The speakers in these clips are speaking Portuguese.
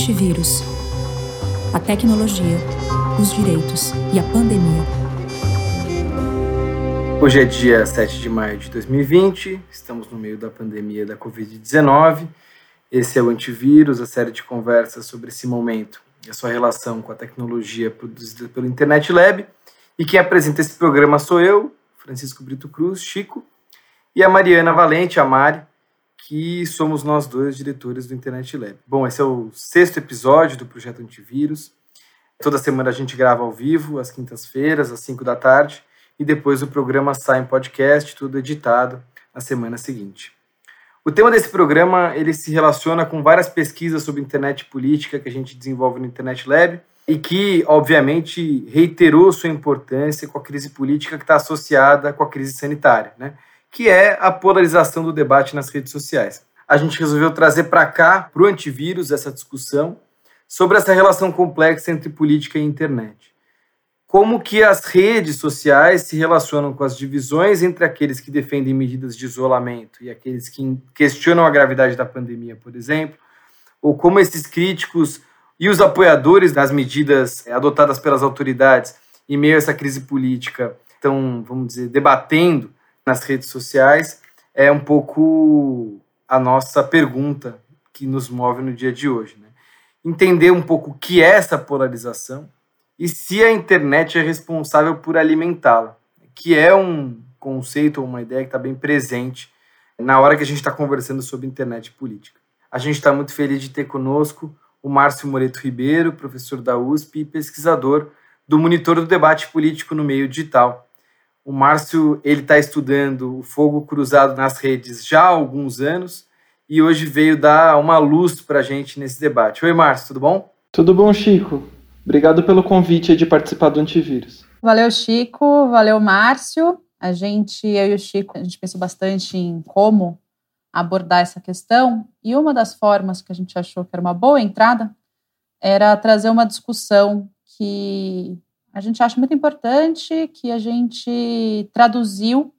Antivírus. A tecnologia, os direitos e a pandemia. Hoje é dia 7 de maio de 2020, estamos no meio da pandemia da Covid-19. Esse é o Antivírus, a série de conversas sobre esse momento e a sua relação com a tecnologia produzida pelo Internet Lab. E quem apresenta esse programa sou eu, Francisco Brito Cruz, Chico, e a Mariana Valente, a Mari, que somos nós dois diretores do Internet Lab. Bom, esse é o sexto episódio do projeto Antivírus. Toda semana a gente grava ao vivo, às quintas-feiras, às 5 da tarde, e depois o programa sai em podcast, tudo editado na semana seguinte. O tema desse programa ele se relaciona com várias pesquisas sobre internet política que a gente desenvolve no Internet Lab e que, obviamente, reiterou sua importância com a crise política que está associada com a crise sanitária, né? Que é a polarização do debate nas redes sociais. A gente resolveu trazer para cá, para o antivírus, essa discussão sobre essa relação complexa entre política e internet. Como que as redes sociais se relacionam com as divisões entre aqueles que defendem medidas de isolamento e aqueles que questionam a gravidade da pandemia, por exemplo, ou como esses críticos e os apoiadores das medidas adotadas pelas autoridades em meio a essa crise política estão, vamos dizer, debatendo nas redes sociais, é um pouco a nossa pergunta que nos move no dia de hoje. Né? Entender um pouco o que é essa polarização e se a internet é responsável por alimentá-la, que é um conceito ou uma ideia que está bem presente na hora que a gente está conversando sobre internet e política. A gente está muito feliz de ter conosco o Márcio Moreto Ribeiro, professor da USP e pesquisador do Monitor do Debate Político no Meio Digital, o Márcio ele está estudando o fogo cruzado nas redes já há alguns anos e hoje veio dar uma luz para a gente nesse debate. Oi, Márcio, tudo bom? Tudo bom, Chico. Obrigado pelo convite de participar do Antivírus. Valeu, Chico. Valeu, Márcio. A gente, eu e o Chico, a gente pensou bastante em como abordar essa questão e uma das formas que a gente achou que era uma boa entrada era trazer uma discussão que a gente acha muito importante que a gente traduziu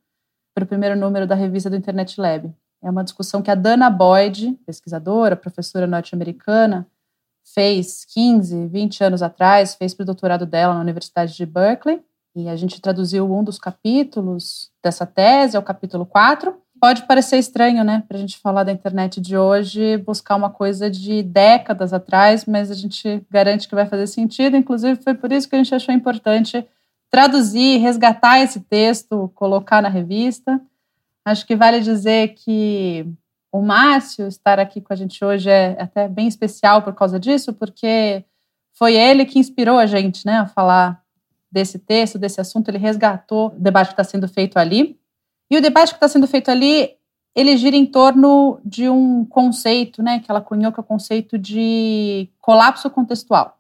para o primeiro número da revista do Internet Lab. É uma discussão que a Dana Boyd, pesquisadora, professora norte-americana, fez 15, 20 anos atrás, fez para o doutorado dela na Universidade de Berkeley, e a gente traduziu um dos capítulos dessa tese, é o capítulo 4, pode parecer estranho, né, para a gente falar da internet de hoje, buscar uma coisa de décadas atrás, mas a gente garante que vai fazer sentido. Inclusive, foi por isso que a gente achou importante traduzir, resgatar esse texto, colocar na revista. Acho que vale dizer que o Márcio estar aqui com a gente hoje é até bem especial por causa disso, porque foi ele que inspirou a gente né, a falar desse texto, desse assunto. Ele resgatou o debate que está sendo feito ali. E o debate que está sendo feito ali, ele gira em torno de um conceito, né, que ela cunhou, que é o conceito de colapso contextual.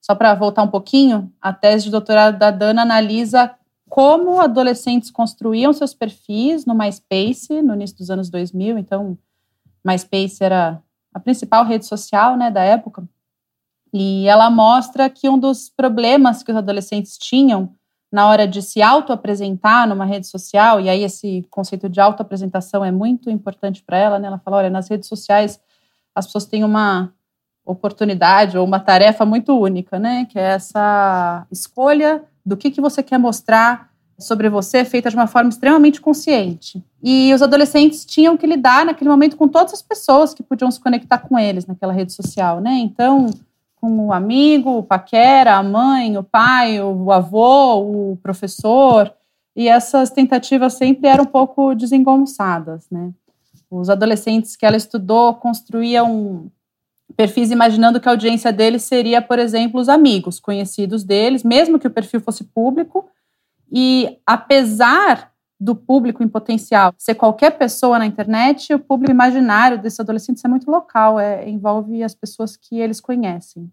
Só para voltar um pouquinho, a tese de doutorado da Dana analisa como adolescentes construíam seus perfis no MySpace no início dos anos 2000. Então, MySpace era a principal rede social né, da época. E ela mostra que um dos problemas que os adolescentes tinham na hora de se auto-apresentar numa rede social, e aí esse conceito de auto-apresentação é muito importante para ela, né? Ela fala, olha, nas redes sociais as pessoas têm uma oportunidade ou uma tarefa muito única, né? Que é essa escolha do que, que você quer mostrar sobre você, feita de uma forma extremamente consciente. E os adolescentes tinham que lidar naquele momento com todas as pessoas que podiam se conectar com eles naquela rede social, né? Então, com o amigo, o paquera, a mãe, o pai, o avô, o professor, e essas tentativas sempre eram um pouco desengonçadas, né? Os adolescentes que ela estudou construíam perfis imaginando que a audiência deles seria, por exemplo, os amigos, conhecidos deles, mesmo que o perfil fosse público, e apesar do público em potencial ser qualquer pessoa na internet, o público imaginário desses adolescentes é muito local, é, envolve as pessoas que eles conhecem.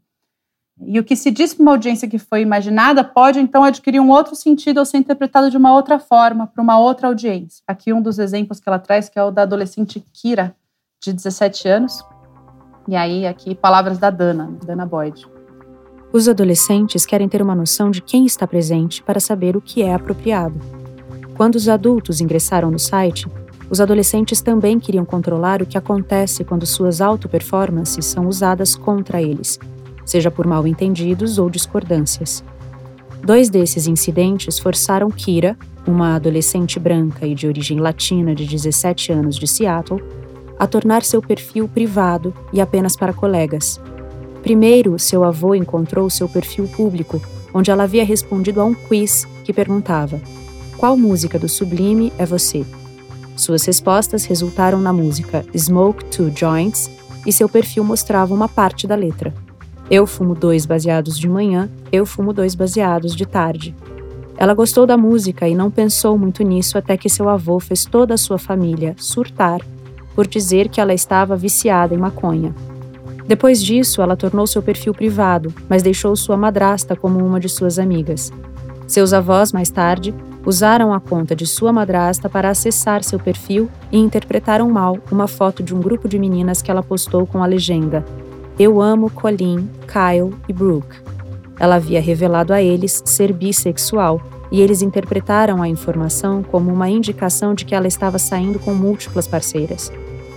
E o que se diz para uma audiência que foi imaginada pode então adquirir um outro sentido ou ser interpretado de uma outra forma para uma outra audiência. Aqui um dos exemplos que ela traz, que é o da adolescente Kira, de 17 anos. E aí aqui palavras da Dana, Dana Boyd. Os adolescentes querem ter uma noção de quem está presente para saber o que é apropriado. Quando os adultos ingressaram no site, os adolescentes também queriam controlar o que acontece quando suas auto-performances são usadas contra eles, seja por mal entendidos ou discordâncias. Dois desses incidentes forçaram Kira, uma adolescente branca e de origem latina de 17 anos de Seattle, a tornar seu perfil privado e apenas para colegas. Primeiro, seu avô encontrou seu perfil público, onde ela havia respondido a um quiz que perguntava: Qual música do Sublime é você? Suas respostas resultaram na música Smoke Two Joints e seu perfil mostrava uma parte da letra. Eu fumo dois baseados de manhã, eu fumo dois baseados de tarde. Ela gostou da música e não pensou muito nisso até que seu avô fez toda a sua família surtar por dizer que ela estava viciada em maconha. Depois disso, ela tornou seu perfil privado, mas deixou sua madrasta como uma de suas amigas. Seus avós, mais tarde, usaram a conta de sua madrasta para acessar seu perfil e interpretaram mal uma foto de um grupo de meninas que ela postou com a legenda: Eu amo Colleen, Kyle e Brooke. Ela havia revelado a eles ser bissexual e eles interpretaram a informação como uma indicação de que ela estava saindo com múltiplas parceiras.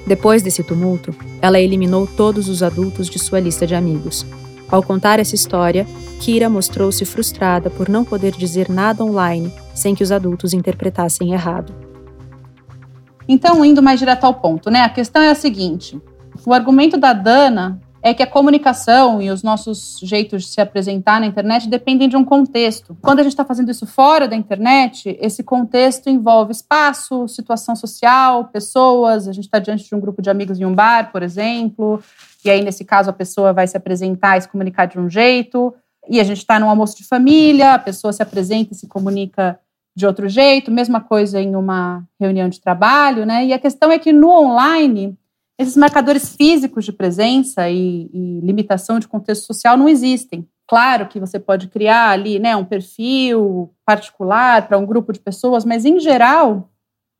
Depois desse tumulto, ela eliminou todos os adultos de sua lista de amigos. Ao contar essa história, Kira mostrou-se frustrada por não poder dizer nada online sem que os adultos interpretassem errado. Então, indo mais direto ao ponto, né? A questão é a seguinte: o argumento da Dana é que a comunicação e os nossos jeitos de se apresentar na internet dependem de um contexto. Quando a gente está fazendo isso fora da internet, esse contexto envolve espaço, situação social, pessoas. A gente está diante de um grupo de amigos em um bar, por exemplo, e aí, nesse caso, a pessoa vai se apresentar e se comunicar de um jeito. E a gente está num almoço de família, a pessoa se apresenta e se comunica de outro jeito, mesma coisa em uma reunião de trabalho, né? E a questão é que no online esses marcadores físicos de presença e, e, limitação de contexto social não existem. Claro que você pode criar ali né, um perfil particular para um grupo de pessoas, mas em geral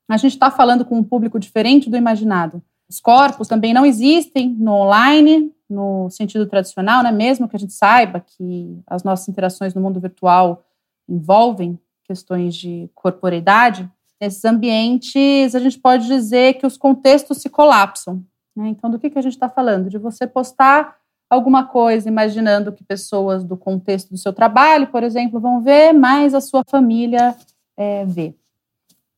a gente está falando com um público diferente do imaginado. Os corpos também não existem no online, no sentido tradicional, né? mesmo que a gente saiba que as nossas interações no mundo virtual envolvem questões de corporeidade, nesses ambientes a gente pode dizer que os contextos se colapsam. Né? Então, do que, que a gente está falando? De você postar alguma coisa imaginando que pessoas do contexto do seu trabalho, por exemplo, vão ver, mas a sua família é, vê.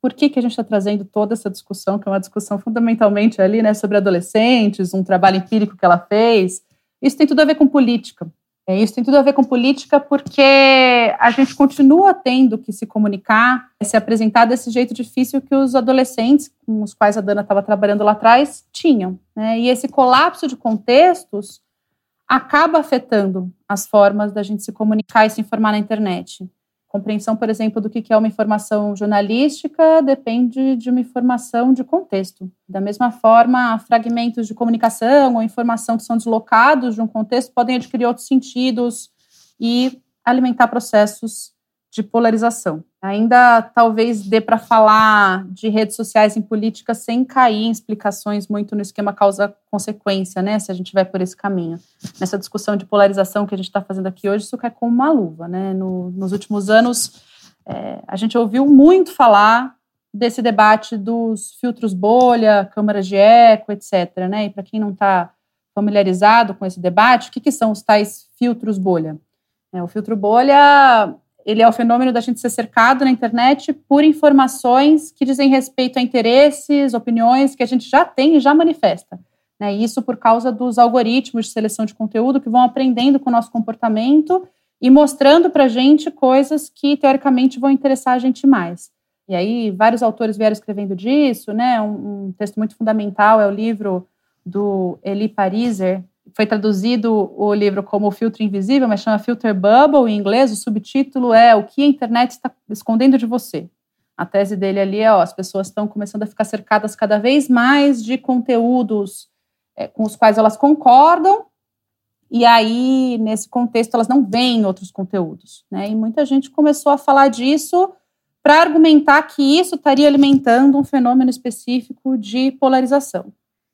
Por que, que a gente está trazendo toda essa discussão, que é uma discussão fundamentalmente ali, né, sobre adolescentes, um trabalho empírico que ela fez? Isso tem tudo a ver com política. É, isso tem tudo a ver com política porque a gente continua tendo que se comunicar, se apresentar desse jeito difícil que os adolescentes, com os quais a Dana estava trabalhando lá atrás, tinham. Né? E esse colapso de contextos acaba afetando as formas da gente se comunicar e se informar na internet compreensão, por exemplo, do que é uma informação jornalística depende de uma informação de contexto. Da mesma forma, fragmentos de comunicação ou informação que são deslocados de um contexto podem adquirir outros sentidos e alimentar processos de polarização. Ainda talvez dê para falar de redes sociais em política sem cair em explicações muito no esquema causa-consequência, né? Se a gente vai por esse caminho. Nessa discussão de polarização que a gente está fazendo aqui hoje, isso cai como uma luva, né? No, nos últimos anos, é, a gente ouviu muito falar desse debate dos filtros bolha, câmaras de eco, etc. Né? E para quem não está familiarizado com esse debate, o que, que são os tais filtros bolha? É, o filtro bolha ele é o fenômeno da gente ser cercado na internet por informações que dizem respeito a interesses, opiniões que a gente já tem e já manifesta. Né? Isso por causa dos algoritmos de seleção de conteúdo que vão aprendendo com o nosso comportamento e mostrando para a gente coisas que, teoricamente, vão interessar a gente mais. E aí, vários autores vieram escrevendo disso, né? Um, um texto muito fundamental é o livro do Eli Pariser, foi traduzido o livro como Filtro Invisível, mas chama Filter Bubble em inglês. O subtítulo é O que a internet está escondendo de você. A tese dele ali é: ó, as pessoas estão começando a ficar cercadas cada vez mais de conteúdos é, com os quais elas concordam, e aí, nesse contexto, elas não veem outros conteúdos. Né? E muita gente começou a falar disso para argumentar que isso estaria alimentando um fenômeno específico de polarização.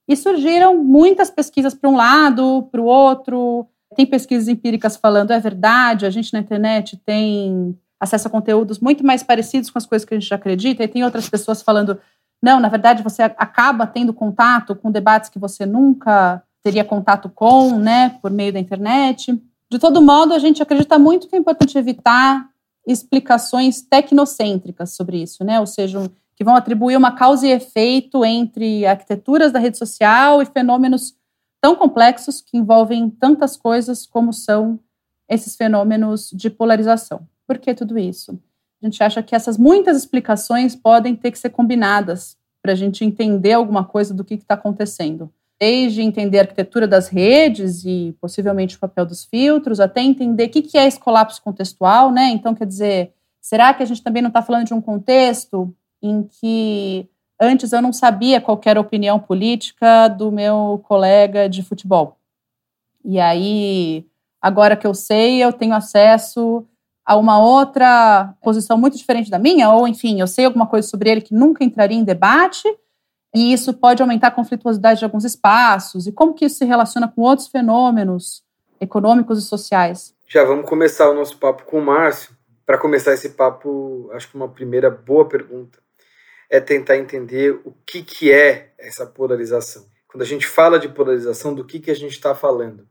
E surgiram muitas pesquisas para um lado, para o outro. Tem pesquisas empíricas falando, é verdade, a gente na internet tem acesso a conteúdos muito mais parecidos com as coisas que a gente já acredita, e tem outras pessoas falando, Não, na verdade, você acaba tendo contato com debates que você nunca teria contato com, né, por meio da internet. De todo modo, a gente acredita muito que é importante evitar explicações tecnocêntricas sobre isso, né? Ou seja, que vão atribuir uma causa e efeito entre arquiteturas da rede social e fenômenos tão complexos que envolvem tantas coisas como são esses fenômenos de polarização. Por que tudo isso? A gente acha que essas muitas explicações podem ter que ser combinadas para a gente entender alguma coisa do que está acontecendo. Desde entender a arquitetura das redes e possivelmente o papel dos filtros, até entender o que, que é esse colapso contextual, né? Então, quer dizer, será que a gente também não está falando de um contexto em que antes eu não sabia qual era a opinião política do meu colega de futebol? E aí, agora que eu sei, eu tenho acesso a uma outra posição muito diferente da minha, ou enfim, eu sei alguma coisa sobre ele que nunca entraria em debate, e isso pode aumentar a conflituosidade de alguns espaços, e como que isso se relaciona com outros fenômenos econômicos e sociais? Já vamos começar o nosso papo com o Márcio. Para começar esse papo, acho que uma primeira boa pergunta é tentar entender o que, que é essa polarização. Quando a gente fala de polarização, do que, que a gente está falando?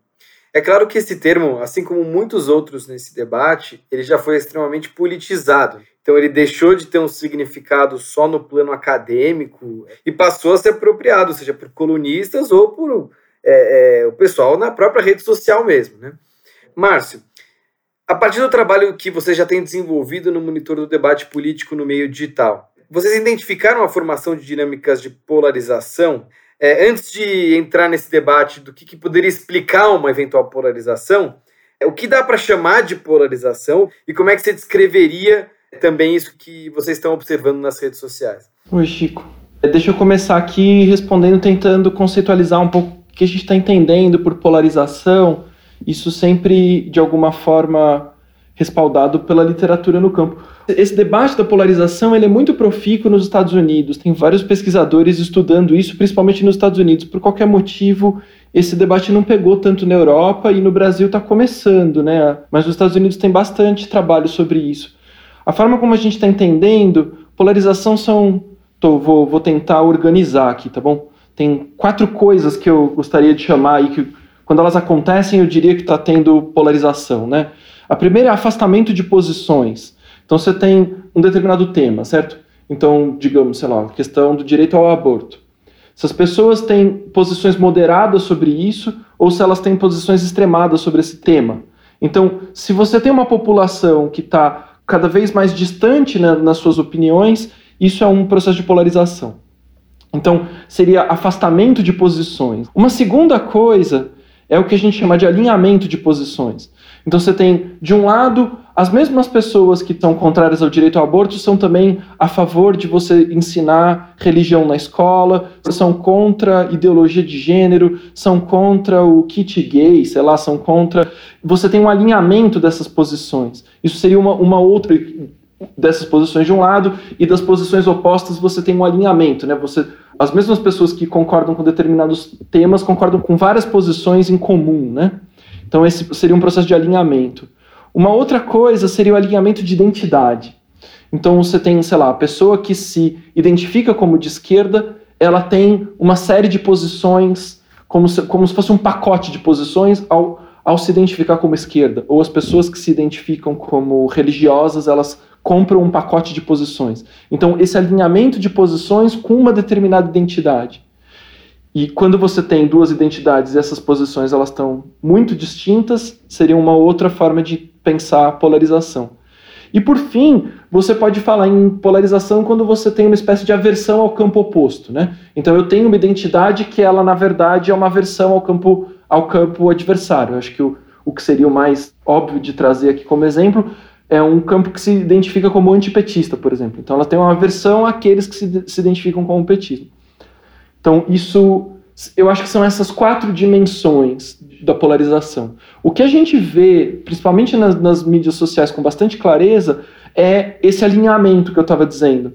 É claro que esse termo, assim como muitos outros nesse debate, ele já foi extremamente politizado. Então ele deixou de ter um significado só no plano acadêmico e passou a ser apropriado, seja por colunistas ou por é, é, o pessoal na própria rede social mesmo. Né? Márcio, a partir do trabalho que você já tem desenvolvido no monitor do debate político no meio digital, vocês identificaram a formação de dinâmicas de polarização é, antes de entrar nesse debate do que, que poderia explicar uma eventual polarização, é, o que dá para chamar de polarização e como é que você descreveria também isso que vocês estão observando nas redes sociais? Oi, Chico. É, deixa eu começar aqui respondendo, tentando conceitualizar um pouco o que a gente está entendendo por polarização. Isso sempre, de alguma forma, respaldado pela literatura no campo. Esse debate da polarização ele é muito profícuo nos Estados Unidos. Tem vários pesquisadores estudando isso, principalmente nos Estados Unidos. Por qualquer motivo, esse debate não pegou tanto na Europa e no Brasil está começando, né? Mas nos Estados Unidos tem bastante trabalho sobre isso. A forma como a gente está entendendo, polarização são. Tô, vou, vou tentar organizar aqui, tá bom? Tem quatro coisas que eu gostaria de chamar aí que, quando elas acontecem, eu diria que está tendo polarização, né? A primeira é afastamento de posições. Então você tem um determinado tema, certo? Então, digamos, sei lá, questão do direito ao aborto. Se as pessoas têm posições moderadas sobre isso ou se elas têm posições extremadas sobre esse tema. Então, se você tem uma população que está cada vez mais distante né, nas suas opiniões, isso é um processo de polarização. Então, seria afastamento de posições. Uma segunda coisa é o que a gente chama de alinhamento de posições. Então você tem, de um lado, as mesmas pessoas que são contrárias ao direito ao aborto são também a favor de você ensinar religião na escola, são contra ideologia de gênero, são contra o kit gay, sei lá, são contra. Você tem um alinhamento dessas posições. Isso seria uma, uma outra dessas posições de um lado e das posições opostas você tem um alinhamento, né? Você as mesmas pessoas que concordam com determinados temas concordam com várias posições em comum, né? Então, esse seria um processo de alinhamento. Uma outra coisa seria o alinhamento de identidade. Então, você tem, sei lá, a pessoa que se identifica como de esquerda, ela tem uma série de posições, como se, como se fosse um pacote de posições ao, ao se identificar como esquerda. Ou as pessoas que se identificam como religiosas, elas compram um pacote de posições. Então, esse alinhamento de posições com uma determinada identidade. E quando você tem duas identidades e essas posições elas estão muito distintas, seria uma outra forma de pensar a polarização. E por fim, você pode falar em polarização quando você tem uma espécie de aversão ao campo oposto, né? Então eu tenho uma identidade que ela na verdade é uma aversão ao campo ao campo adversário. Eu acho que o, o que seria o mais óbvio de trazer aqui como exemplo é um campo que se identifica como antipetista, por exemplo. Então ela tem uma aversão àqueles que se, se identificam como petismo. Então, isso, eu acho que são essas quatro dimensões da polarização. O que a gente vê, principalmente nas, nas mídias sociais com bastante clareza, é esse alinhamento que eu estava dizendo.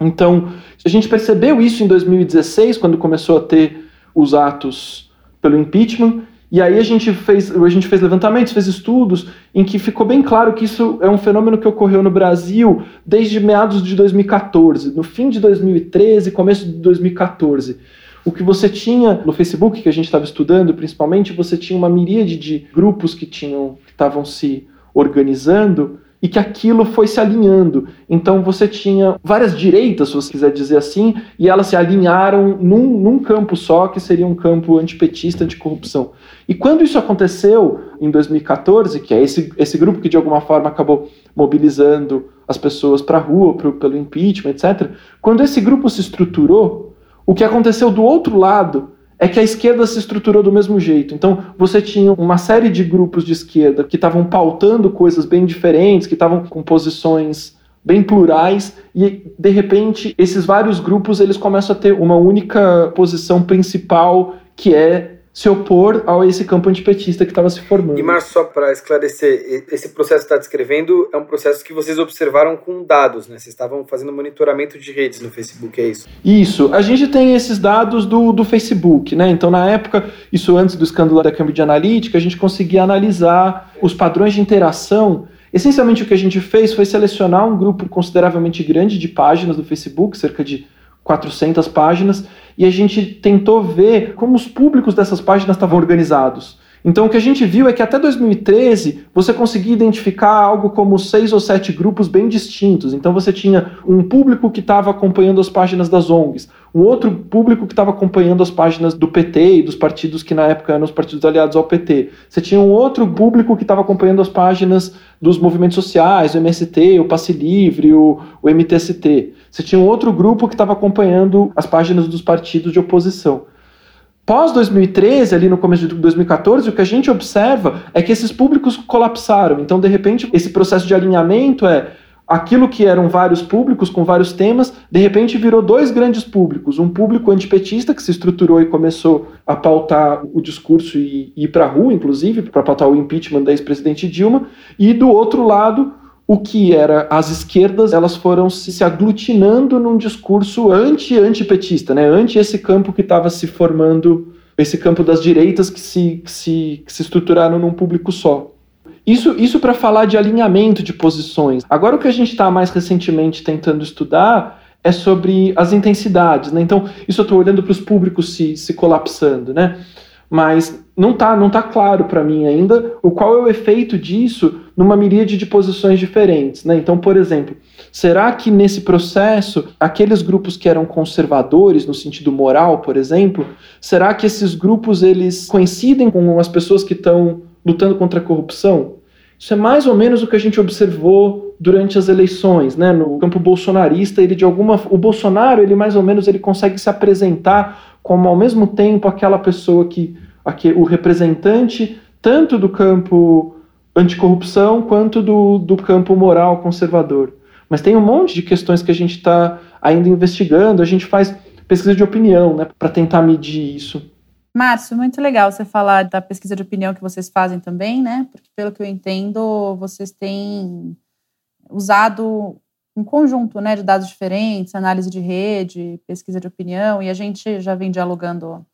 Então, a gente percebeu isso em 2016, quando começou a ter os atos pelo impeachment, E aí a gente fez, a gente fez levantamentos, fez estudos em que ficou bem claro que isso é um fenômeno que ocorreu no Brasil desde meados de 2014, no fim de 2013, começo de 2014. O que você tinha no Facebook, que a gente estava estudando, principalmente, você tinha uma miríade de grupos que tinham que estavam se organizando e que aquilo foi se alinhando. Então você tinha várias direitas, se você quiser dizer assim, e elas se alinharam num, num campo só, que seria um campo antipetista, anticorrupção. E quando isso aconteceu em 2014, que é esse, esse grupo que de alguma forma acabou mobilizando as pessoas para a rua pro, pelo impeachment, etc., quando esse grupo se estruturou, o que aconteceu do outro lado é que a esquerda se estruturou do mesmo jeito. Então, você tinha uma série de grupos de esquerda que estavam pautando coisas bem diferentes, que estavam com posições bem plurais e de repente esses vários grupos eles começam a ter uma única posição principal que é se opor a esse campo antipetista que estava se formando. E, Márcio, só para esclarecer, esse processo que está descrevendo é um processo que vocês observaram com dados, né? Vocês estavam fazendo monitoramento de redes no Facebook, é isso? Isso. A gente tem esses dados do, do Facebook, né? Então, na época, isso antes do escândalo da Cambridge Analytica, a gente conseguia analisar os padrões de interação Essencialmente, o que a gente fez foi selecionar um grupo consideravelmente grande de páginas do Facebook, cerca de 400 páginas, e a gente tentou ver como os públicos dessas páginas estavam organizados. Então, o que a gente viu é que até 2013 você conseguia identificar algo como seis ou sete grupos bem distintos. Então, você tinha um público que estava acompanhando as páginas das ONGs, um outro público que estava acompanhando as páginas do PT e dos partidos que na época eram os partidos aliados ao PT. Você tinha um outro público que estava acompanhando as páginas dos movimentos sociais, o MST, o Passe Livre, o, o MTST. Você tinha um outro grupo que estava acompanhando as páginas dos partidos de oposição. Pós 2013, ali no começo de 2014, o que a gente observa é que esses públicos colapsaram. Então, de repente, esse processo de alinhamento é aquilo que eram vários públicos com vários temas, de repente virou dois grandes públicos. Um público antipetista que se estruturou e começou a pautar o discurso e, e ir para a rua, inclusive, para pautar o impeachment da ex-presidente Dilma, e do outro lado, o que era as esquerdas, elas foram se, se aglutinando num discurso anti-antipetista, né? anti esse campo que estava se formando, esse campo das direitas que se, que se, que se estruturaram num público só. Isso, isso para falar de alinhamento de posições. Agora, o que a gente está mais recentemente tentando estudar é sobre as intensidades. Né? Então, isso eu estou olhando para os públicos se, se colapsando. Né? mas não está não tá claro para mim ainda o qual é o efeito disso numa miríade de posições diferentes. Né? Então, por exemplo, será que nesse processo, aqueles grupos que eram conservadores no sentido moral, por exemplo, será que esses grupos eles coincidem com as pessoas que estão lutando contra a corrupção? Isso é mais ou menos o que a gente observou durante as eleições, né? No campo bolsonarista, ele de alguma, o Bolsonaro, ele mais ou menos ele consegue se apresentar como ao mesmo tempo aquela pessoa que, aqui, o representante tanto do campo anticorrupção quanto do, do campo moral conservador. Mas tem um monte de questões que a gente está ainda investigando, a gente faz pesquisa de opinião né, para tentar medir isso. Márcio, muito legal você falar da pesquisa de opinião que vocês fazem também, né? Porque, pelo que eu entendo, vocês têm usado um conjunto né, de dados diferentes, análise de rede, pesquisa de opinião, e a gente já vem dialogando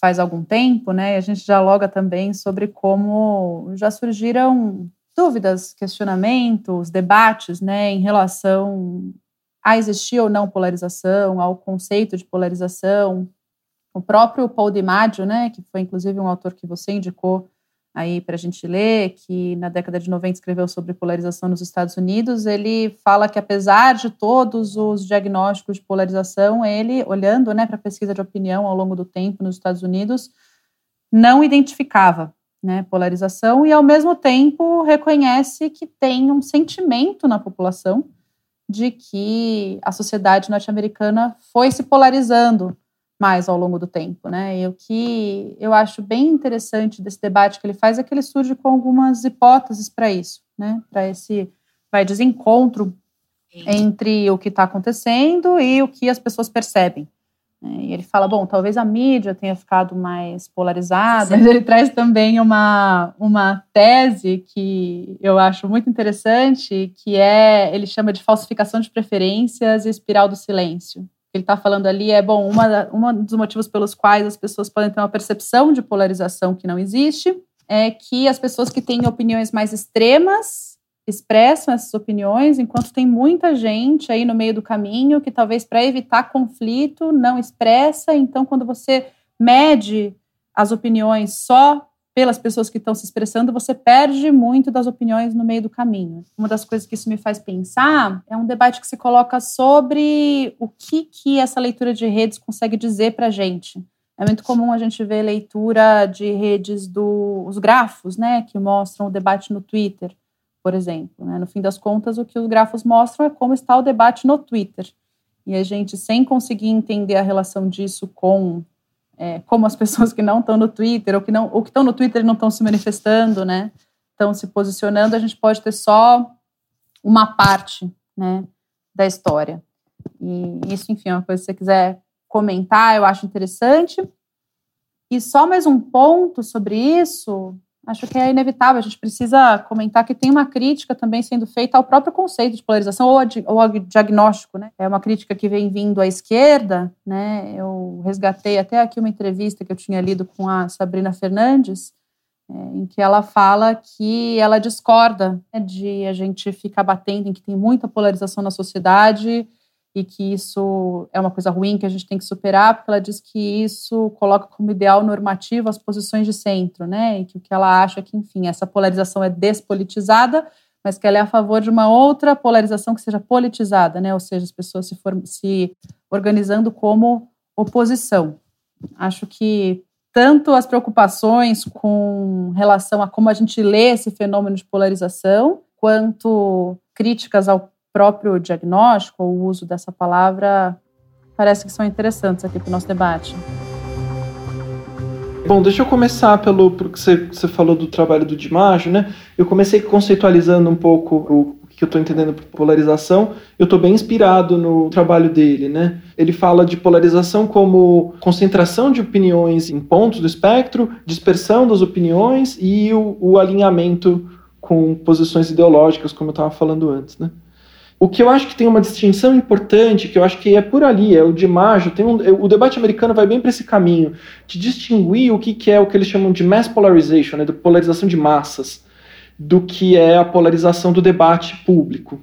faz algum tempo, né? E a gente dialoga também sobre como já surgiram dúvidas, questionamentos, debates, né, em relação a existir ou não polarização, ao conceito de polarização. O próprio Paul DiMaggio, né, que foi inclusive um autor que você indicou aí para a gente ler, que na década de 90 escreveu sobre polarização nos Estados Unidos, ele fala que apesar de todos os diagnósticos de polarização, ele, olhando né, para a pesquisa de opinião ao longo do tempo nos Estados Unidos, não identificava né, polarização e, ao mesmo tempo, reconhece que tem um sentimento na população de que a sociedade norte-americana foi se polarizando mais ao longo do tempo, né? E o que eu acho bem interessante desse debate que ele faz é que ele surge com algumas hipóteses para isso, né? Para esse vai desencontro entre o que está acontecendo e o que as pessoas percebem. Né? E ele fala, bom, talvez a mídia tenha ficado mais polarizada, mas ele traz também uma, uma tese que eu acho muito interessante, que é, ele chama de falsificação de preferências e espiral do silêncio. Ele está falando ali é, bom, uma, uma dos motivos pelos quais as pessoas podem ter uma percepção de polarização que não existe é que as pessoas que têm opiniões mais extremas expressam essas opiniões, enquanto tem muita gente aí no meio do caminho que talvez para evitar conflito não expressa. Então, quando você mede as opiniões só pelas pessoas que estão se expressando, você perde muito das opiniões no meio do caminho. Uma das coisas que isso me faz pensar é um debate que se coloca sobre o que, que essa leitura de redes consegue dizer para a gente. É muito comum a gente ver leitura de redes dos do, grafos, né, que mostram o debate no Twitter, por exemplo. Né? No fim das contas, o que os grafos mostram é como está o debate no Twitter. E a gente, sem conseguir entender a relação disso com é, como as pessoas que não estão no Twitter ou que não ou que estão no Twitter e não estão se manifestando, né, estão se posicionando, a gente pode ter só uma parte, né, da história. E isso, enfim, é uma coisa que você quiser comentar, eu acho interessante. E só mais um ponto sobre isso, acho que é inevitável. A gente precisa comentar que tem uma crítica também sendo feita ao próprio conceito de polarização ou, ou ao diagnóstico, né? É uma crítica que vem vindo à esquerda, né? Eu resgatei até aqui uma entrevista que eu tinha lido com a Sabrina Fernandes, é, em que ela fala que ela discorda né, de a gente ficar batendo em que tem muita polarização na sociedade e que isso é uma coisa ruim que a gente tem que superar, porque ela diz que isso coloca como ideal normativo as posições de centro, né? E que o que ela acha é que, enfim, essa polarização é despolitizada, mas que ela é a favor de uma outra polarização que seja politizada, né? Ou seja, as pessoas se, se organizando como oposição. Acho que tanto as preocupações com relação a como a gente lê esse fenômeno de polarização, quanto críticas ao próprio diagnóstico, ou o uso dessa palavra, parece que são interessantes aqui para o nosso debate. Bom, deixa eu começar pelo porque você, você falou do trabalho do Dimaggio, né? Eu comecei conceitualizando um pouco o que eu estou entendendo por polarização. Eu estou bem inspirado no trabalho dele, né? Ele fala de polarização como concentração de opiniões em pontos do espectro, dispersão das opiniões e o, o alinhamento com posições ideológicas, como eu estava falando antes, né? O que eu acho que tem uma distinção importante, que eu acho que é por ali, é o de Maggio, tem um, é, o debate americano vai bem para esse caminho, de distinguir o que, que é o que eles chamam de mass polarization, né, de polarização de massas, do que é a polarização do debate público.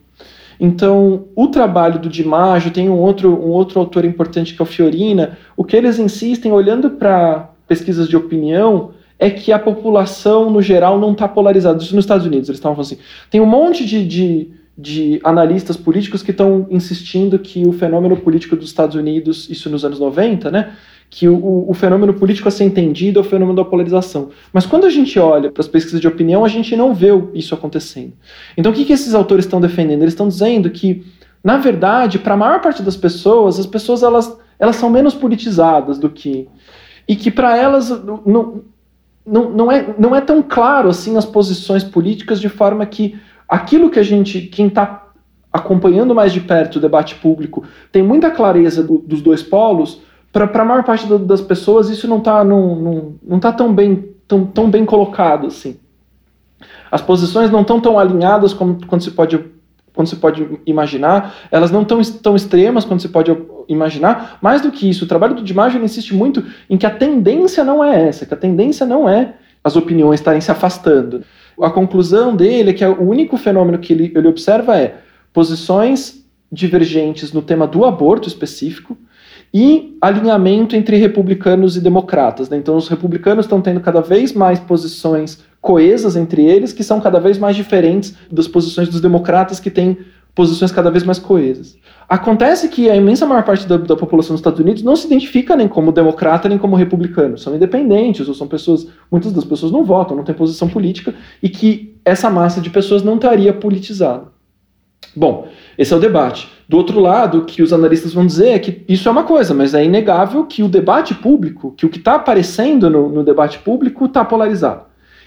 Então, o trabalho do Di Maggio, tem um outro, um outro autor importante que é o Fiorina, o que eles insistem, olhando para pesquisas de opinião, é que a população, no geral, não está polarizada. Isso nos Estados Unidos, eles estavam falando assim. Tem um monte de, de de analistas políticos que estão insistindo que o fenômeno político dos Estados Unidos, isso nos anos 90, né, que o, o fenômeno político a ser entendido é o fenômeno da polarização. Mas quando a gente olha para as pesquisas de opinião, a gente não vê isso acontecendo. Então o que, que esses autores estão defendendo? Eles estão dizendo que, na verdade, para a maior parte das pessoas, as pessoas elas, elas são menos politizadas do que. E que para elas não, não, não, é, não é tão claro assim as posições políticas de forma que aquilo que a gente, quem está acompanhando mais de perto o debate público, tem muita clareza do, dos dois polos, para a maior parte do, das pessoas isso não está não, não, não tá tão, bem, tão, tão bem colocado assim. As posições não estão tão alinhadas como quando se pode quando se pode imaginar, elas não estão tão extremas quanto se pode imaginar. Mais do que isso, o trabalho do Dimaggio insiste muito em que a tendência não é essa, que a tendência não é as opiniões estarem se afastando. A conclusão dele é que o único fenômeno que ele, ele observa é posições divergentes no tema do aborto específico e alinhamento entre republicanos e democratas. Né? Então, os republicanos estão tendo cada vez mais posições coesas entre eles, que são cada vez mais diferentes das posições dos democratas, que têm posições cada vez mais coesas. Acontece que a imensa maior parte da, da, população dos Estados Unidos não se identifica nem como democrata nem como republicano, são independentes, ou são pessoas, muitas das pessoas não votam, não têm posição política, e que essa massa de pessoas não estaria politizada. Bom, esse é o debate. Do outro lado, o que os analistas vão dizer é que isso é uma coisa, mas é inegável que o debate público, que o que está aparecendo no, no debate público está polarizado.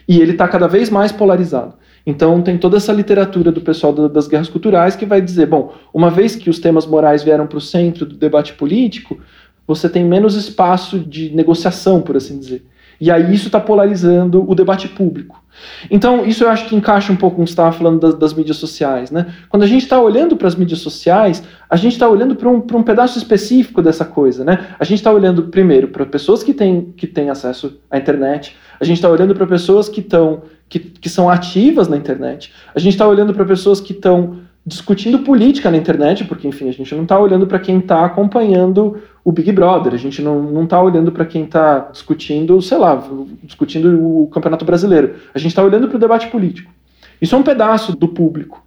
E ele está cada vez mais polarizado. Então tem toda essa literatura do pessoal das guerras culturais que vai dizer, bom, uma vez que os temas morais vieram para o centro do debate político, você tem menos espaço de negociação, por assim dizer. E aí isso está polarizando o debate público. Então, isso eu acho que encaixa um pouco com o que estava falando das, das, mídias sociais. Né? Quando a gente está olhando para as mídias sociais, a gente está olhando para um, um pedaço específico dessa coisa. Né? A gente está olhando, primeiro, para pessoas que têm, que têm acesso à internet, a gente está olhando para pessoas que, tão, que, que são ativas na internet, a gente está olhando para pessoas que estão discutindo política na internet, porque, enfim, a gente não está olhando para quem está acompanhando o Big Brother, a gente não está olhando para quem está discutindo, sei lá, discutindo o Campeonato Brasileiro. A gente está olhando para o debate político. Isso é um pedaço do público.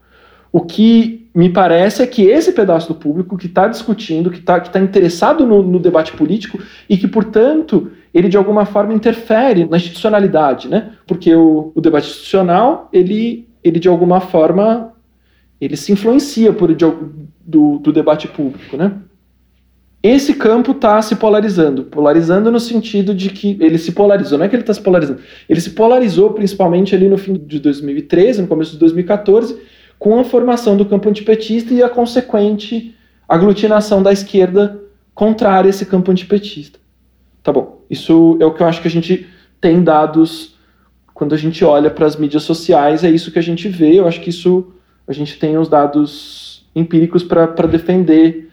O que me parece é que esse pedaço do público que está discutindo, que está que tá interessado no, no, debate político e que, portanto, ele de alguma forma interfere na institucionalidade, né? Porque o, o debate institucional, ele, ele de alguma forma ele se influencia por, de, do, do debate público, né? Esse campo está se polarizando, polarizando no sentido de que ele se polarizou, não é que ele está se polarizando, ele se polarizou principalmente ali no fim de 2013, no começo de 2014, com a formação do campo antipetista e a consequente aglutinação da esquerda contrária a esse campo antipetista. Tá bom, isso é o que eu acho que a gente tem dados quando a gente olha para as mídias sociais, é isso que a gente vê, eu acho que isso a gente tem os dados empíricos para defender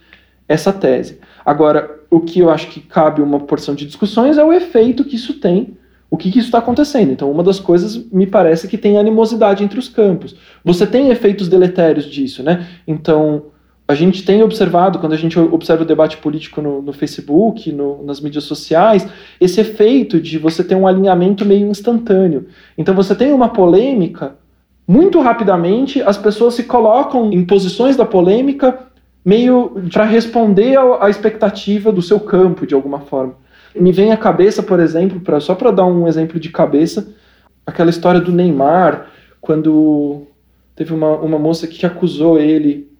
essa tese. Agora, o que eu acho que cabe uma porção de discussões é o efeito que isso tem, o que, que isso está acontecendo. Então, uma das coisas me parece que tem animosidade entre os campos. Você tem efeitos deletérios disso, né? Então, a gente tem observado, quando a gente observa o debate político no, no Facebook, no, nas mídias sociais, esse efeito de você ter um alinhamento meio instantâneo. Então, você tem uma polêmica muito rapidamente as pessoas se colocam em posições da polêmica meio para responder à expectativa do seu campo de alguma forma. Me vem à cabeça, por exemplo, pra, só para dar um exemplo de cabeça, aquela história do Neymar, quando teve uma, uma moça que acusou ele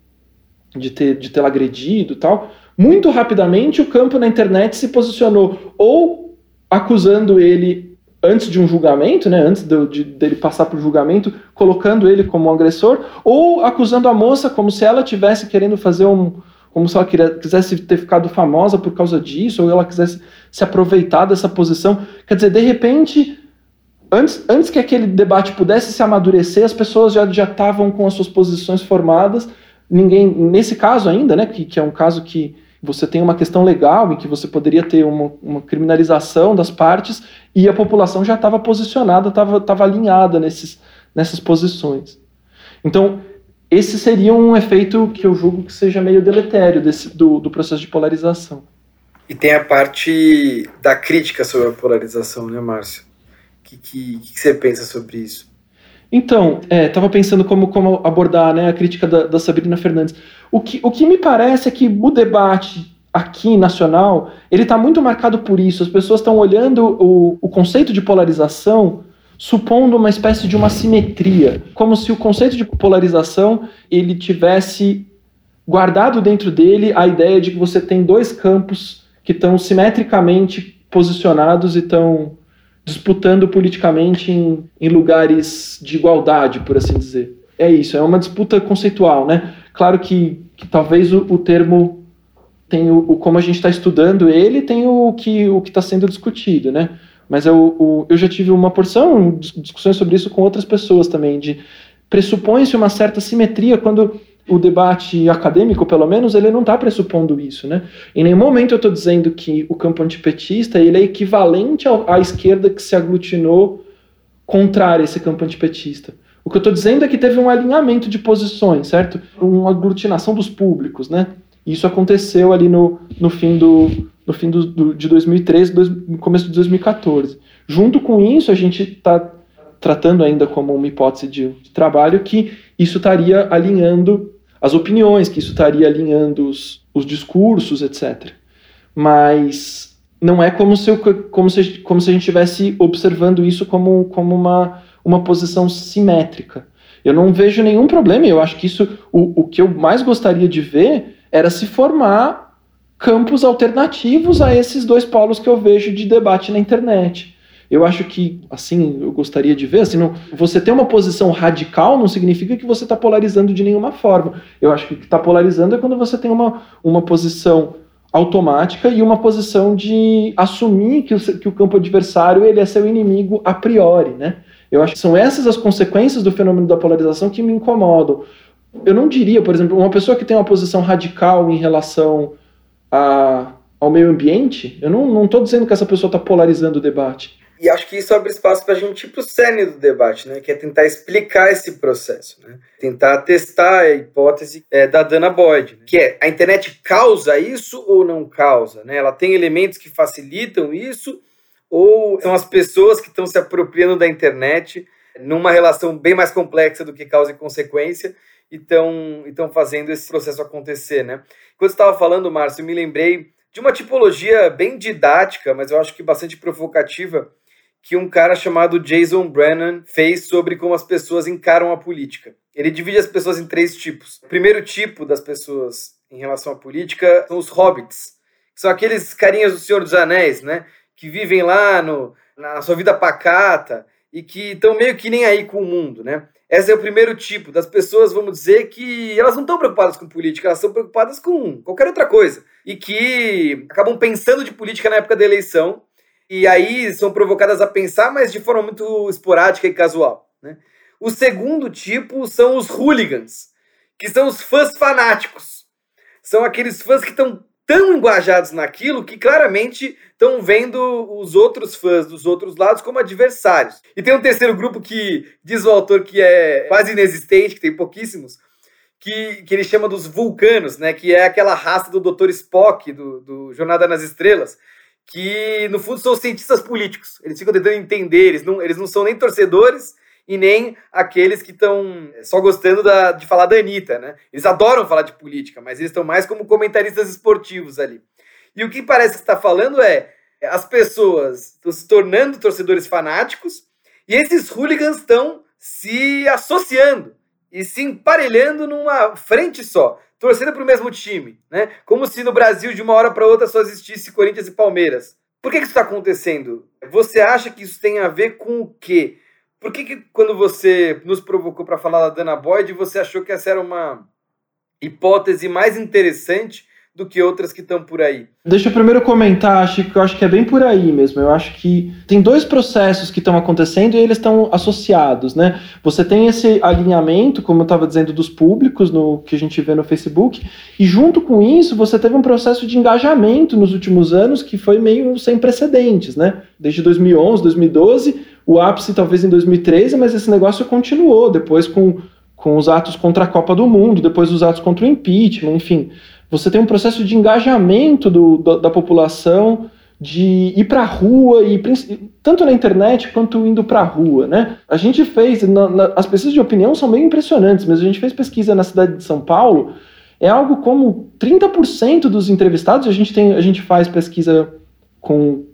de ter de tê-la agredido tal. Muito rapidamente o campo na internet se posicionou ou acusando ele antes de um julgamento, né, antes de, de, dele passar por julgamento, colocando ele como um agressor, ou acusando a moça como se ela tivesse querendo fazer um, como se ela quisesse ter ficado famosa por causa disso, ou ela quisesse se aproveitar dessa posição. Quer dizer, de repente, antes, antes que aquele debate pudesse se amadurecer, as pessoas já já estavam com as suas posições formadas. Ninguém, nesse caso ainda, né, que, que é um caso que você tem uma questão legal em que você poderia ter uma, uma criminalização das partes e a população já estava posicionada, estava alinhada nesses, nessas posições. Então, esse seria um efeito que eu julgo que seja meio deletério desse, do, do processo de polarização. E tem a parte da crítica sobre a polarização, né, Márcio? O que, que, que, você pensa sobre isso? Então, estava é, pensando como, como abordar né, a crítica da, da Sabrina Fernandes. O que, o que me parece é que o debate aqui nacional ele está muito marcado por isso. As pessoas estão olhando o, o conceito de polarização supondo uma espécie de uma simetria, como se o conceito de polarização ele tivesse guardado dentro dele a ideia de que você tem dois campos que estão simetricamente posicionados e estão disputando politicamente em, em lugares de igualdade, por assim dizer. É isso, é uma disputa conceitual, né? Claro que, que talvez o, o termo tem o, o, como a gente está estudando ele, tem o que o que está sendo discutido, né? Mas eu, eu já tive uma porção de discussões sobre isso com outras pessoas também, de pressupõe-se uma certa simetria quando o debate acadêmico, pelo menos, ele não está pressupondo isso, né? Em nenhum momento eu estou dizendo que o campo antipetista ele é equivalente ao, à esquerda que se aglutinou contrária a esse campo antipetista. O que eu estou dizendo é que teve um alinhamento de posições, certo? Uma aglutinação dos públicos, né? Isso aconteceu ali no, no fim, do, no fim do, do de 2013, dois, começo de 2014. Junto com isso, a gente está tratando ainda como uma hipótese de, de trabalho que isso estaria alinhando as opiniões, que isso estaria alinhando os, os discursos, etc. Mas não é como se, como se, como se a gente estivesse observando isso como, como uma uma posição simétrica. Eu não vejo nenhum problema, eu acho que isso, o, o que eu mais gostaria de ver era se formar campos alternativos a esses dois polos que eu vejo de debate na internet. Eu acho que, assim, eu gostaria de ver, assim, não, você ter uma posição radical não significa que você está polarizando de nenhuma forma. Eu acho que o que está polarizando é quando você tem uma, uma posição automática e uma posição de assumir que o, que o campo adversário ele é seu inimigo a priori, né? Eu acho que são essas as consequências do fenômeno da polarização que me incomodam. Eu não diria, por exemplo, uma pessoa que tem uma posição radical em relação a, ao meio ambiente, eu não estou dizendo que essa pessoa está polarizando o debate. E acho que isso abre espaço para a gente ir para o cerne do debate, né? que é tentar explicar esse processo, né? tentar testar a hipótese é, da Dana Boyd, né? que é a internet causa isso ou não causa? Né? Ela tem elementos que facilitam isso ou são as pessoas que estão se apropriando da internet numa relação bem mais complexa do que causa e consequência e estão fazendo esse processo acontecer, né? Quando estava falando, Márcio, me lembrei de uma tipologia bem didática, mas eu acho que bastante provocativa, que um cara chamado Jason Brennan fez sobre como as pessoas encaram a política. Ele divide as pessoas em três tipos. O primeiro tipo das pessoas em relação à política são os hobbits, que são aqueles carinhas do Senhor dos Anéis, né? Que vivem lá no, na sua vida pacata e que estão meio que nem aí com o mundo, né? Esse é o primeiro tipo das pessoas, vamos dizer, que elas não estão preocupadas com política, elas estão preocupadas com qualquer outra coisa. E que acabam pensando de política na época da eleição e aí são provocadas a pensar, mas de forma muito esporádica e casual. Né? O segundo tipo são os hooligans, que são os fãs fanáticos. São aqueles fãs que estão tão engajados naquilo que claramente estão vendo os outros fãs dos outros lados como adversários. E tem um terceiro grupo que diz o autor que é quase inexistente, que tem pouquíssimos, que, que ele chama dos vulcanos, né? Que é aquela raça do Dr. Spock, do, do Jornada nas Estrelas, que no fundo são cientistas políticos. Eles ficam tentando entender, eles não, eles não são nem torcedores e nem aqueles que estão só gostando da, de falar da Anitta, né? Eles adoram falar de política, mas eles estão mais como comentaristas esportivos ali. E o que parece que está falando é as pessoas estão se tornando torcedores fanáticos e esses hooligans estão se associando e se emparelhando numa frente só torcendo para o mesmo time, né? Como se no Brasil de uma hora para outra só existisse Corinthians e Palmeiras. Por que, que isso está acontecendo? Você acha que isso tem a ver com o quê? Por que, que quando você nos provocou para falar da Dana Boyd, você achou que essa era uma hipótese mais interessante do que outras que estão por aí. Deixa eu primeiro comentar, acho que eu acho que é bem por aí mesmo. Eu acho que tem dois processos que estão acontecendo e eles estão associados, né? Você tem esse alinhamento, como eu estava dizendo, dos públicos no que a gente vê no Facebook, e junto com isso você teve um processo de engajamento nos últimos anos que foi meio sem precedentes, né? Desde 2011, 2012, o ápice talvez em 2013, mas esse negócio continuou depois com com os atos contra a Copa do Mundo, depois os atos contra o impeachment, enfim você tem um processo de engajamento do, da, da população de ir para a rua e tanto na internet quanto indo para a rua, né? A gente fez na, na, as pesquisas de opinião são bem impressionantes, mas a gente fez pesquisa na cidade de São Paulo é algo como 30% dos entrevistados a gente tem a gente faz pesquisa com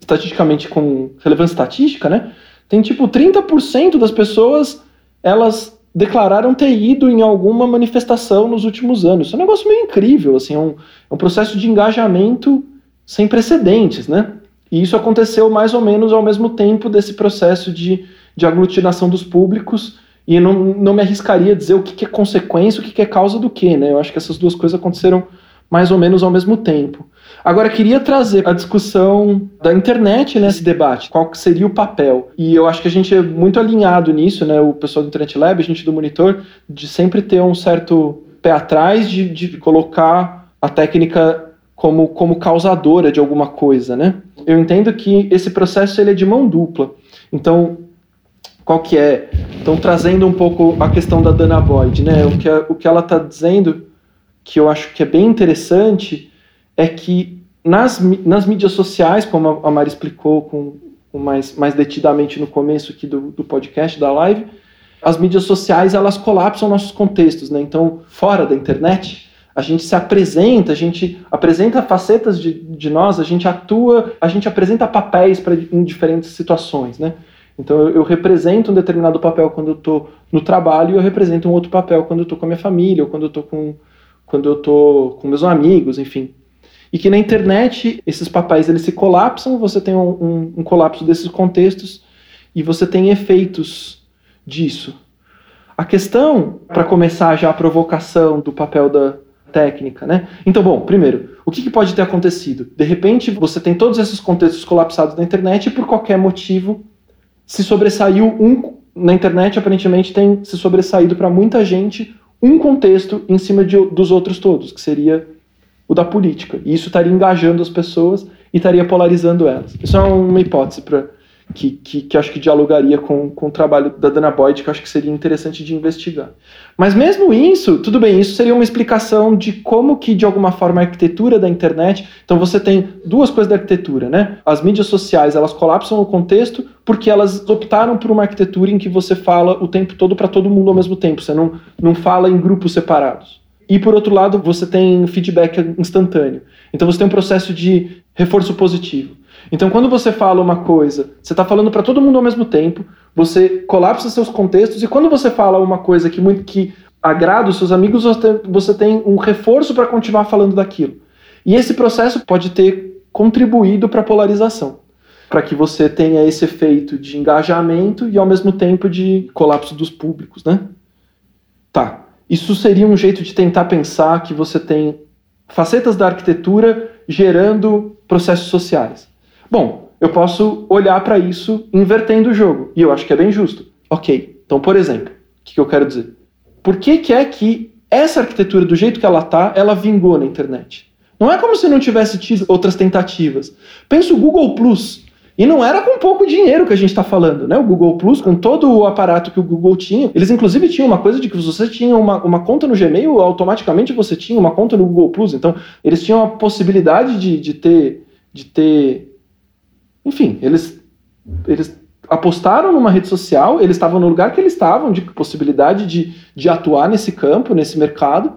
estatisticamente com relevância estatística, né? Tem tipo 30% das pessoas elas declararam ter ido em alguma manifestação nos últimos anos. Isso é um negócio meio incrível, assim, é um, é um processo de engajamento sem precedentes, né? E isso aconteceu mais ou menos ao mesmo tempo desse processo de, de aglutinação dos públicos, e não, não me arriscaria a dizer o que, que é consequência, o que, que é causa do que, né? Eu acho que essas duas coisas aconteceram mais ou menos ao mesmo tempo. Agora, queria trazer a discussão da internet nesse debate, qual seria o papel. E eu acho que a gente é muito alinhado nisso, né? O pessoal do Internet Lab, a gente do Monitor, de sempre ter um certo pé atrás de, de colocar a técnica como, como causadora de alguma coisa, né? Eu entendo que esse processo ele é de mão dupla. Então, qual que é? Então, trazendo um pouco a questão da Dana Boyd, né? O que, o que ela está dizendo, que eu acho que é bem interessante, é que nas, nas mídias sociais, como a Mari explicou com, com mais, mais detidamente no começo aqui do, do podcast, da live, as mídias sociais elas colapsam nossos contextos, né? Então, fora da internet, a gente se apresenta, a gente apresenta facetas de, de nós, a gente atua, a gente apresenta papéis para em diferentes situações, né? Então eu, eu, represento um determinado papel quando eu estou no trabalho e eu represento um outro papel quando eu estou com a minha família ou quando eu estou com quando eu com meus amigos, enfim e que na internet esses papéis eles se colapsam, você tem um, um, um colapso desses contextos e você tem efeitos disso. A questão, para começar já a provocação do papel da, técnica, né? Então, bom, primeiro, o que, que pode ter acontecido? De repente, você tem todos esses contextos colapsados na internet e por qualquer motivo se sobressaiu um na internet aparentemente tem se sobressaído para muita gente um contexto em cima de, dos outros todos, que seria o da política. E isso estaria engajando as pessoas e estaria polarizando elas. Isso é uma hipótese para que, que, que, acho que dialogaria com, com o trabalho da Dana Boyd, que acho que seria interessante de investigar. Mas mesmo isso, tudo bem, isso seria uma explicação de como que, de alguma forma, a arquitetura da internet... Então você tem duas coisas da arquitetura, né? As mídias sociais, elas colapsam o contexto porque elas optaram por uma arquitetura em que você fala o tempo todo para todo mundo ao mesmo tempo, você não, não fala em grupos separados. E por outro lado, você tem feedback instantâneo. Então você tem um processo de reforço positivo. Então, quando você fala uma coisa, você está falando para todo mundo ao mesmo tempo, você colapsa seus contextos, e quando você fala uma coisa que muito que agrada os seus amigos, você tem um reforço para continuar falando daquilo. E esse processo pode ter contribuído para a polarização, para que você tenha esse efeito de engajamento e ao mesmo tempo de colapso dos públicos, né? Tá. Isso seria um jeito de tentar pensar que você tem facetas da arquitetura gerando processos sociais. Bom, eu posso olhar para isso invertendo o jogo, e eu acho que é bem justo. Ok, então, por exemplo, o que, que eu quero dizer? Por que, que é que essa arquitetura, do jeito que ela tá, ela vingou na internet? Não é como se não tivesse tido outras tentativas. Pensa o Google Plus. E não era com pouco dinheiro que a gente está falando, né? O Google Plus, com todo o aparato que o Google tinha, eles inclusive tinham uma coisa de que você tinha uma, uma conta no Gmail, automaticamente você tinha uma conta no Google Plus. Então, eles tinham a possibilidade de, de ter, de ter enfim, eles, eles apostaram numa rede social, eles estavam no lugar que eles estavam, de possibilidade de, de atuar nesse campo, nesse mercado.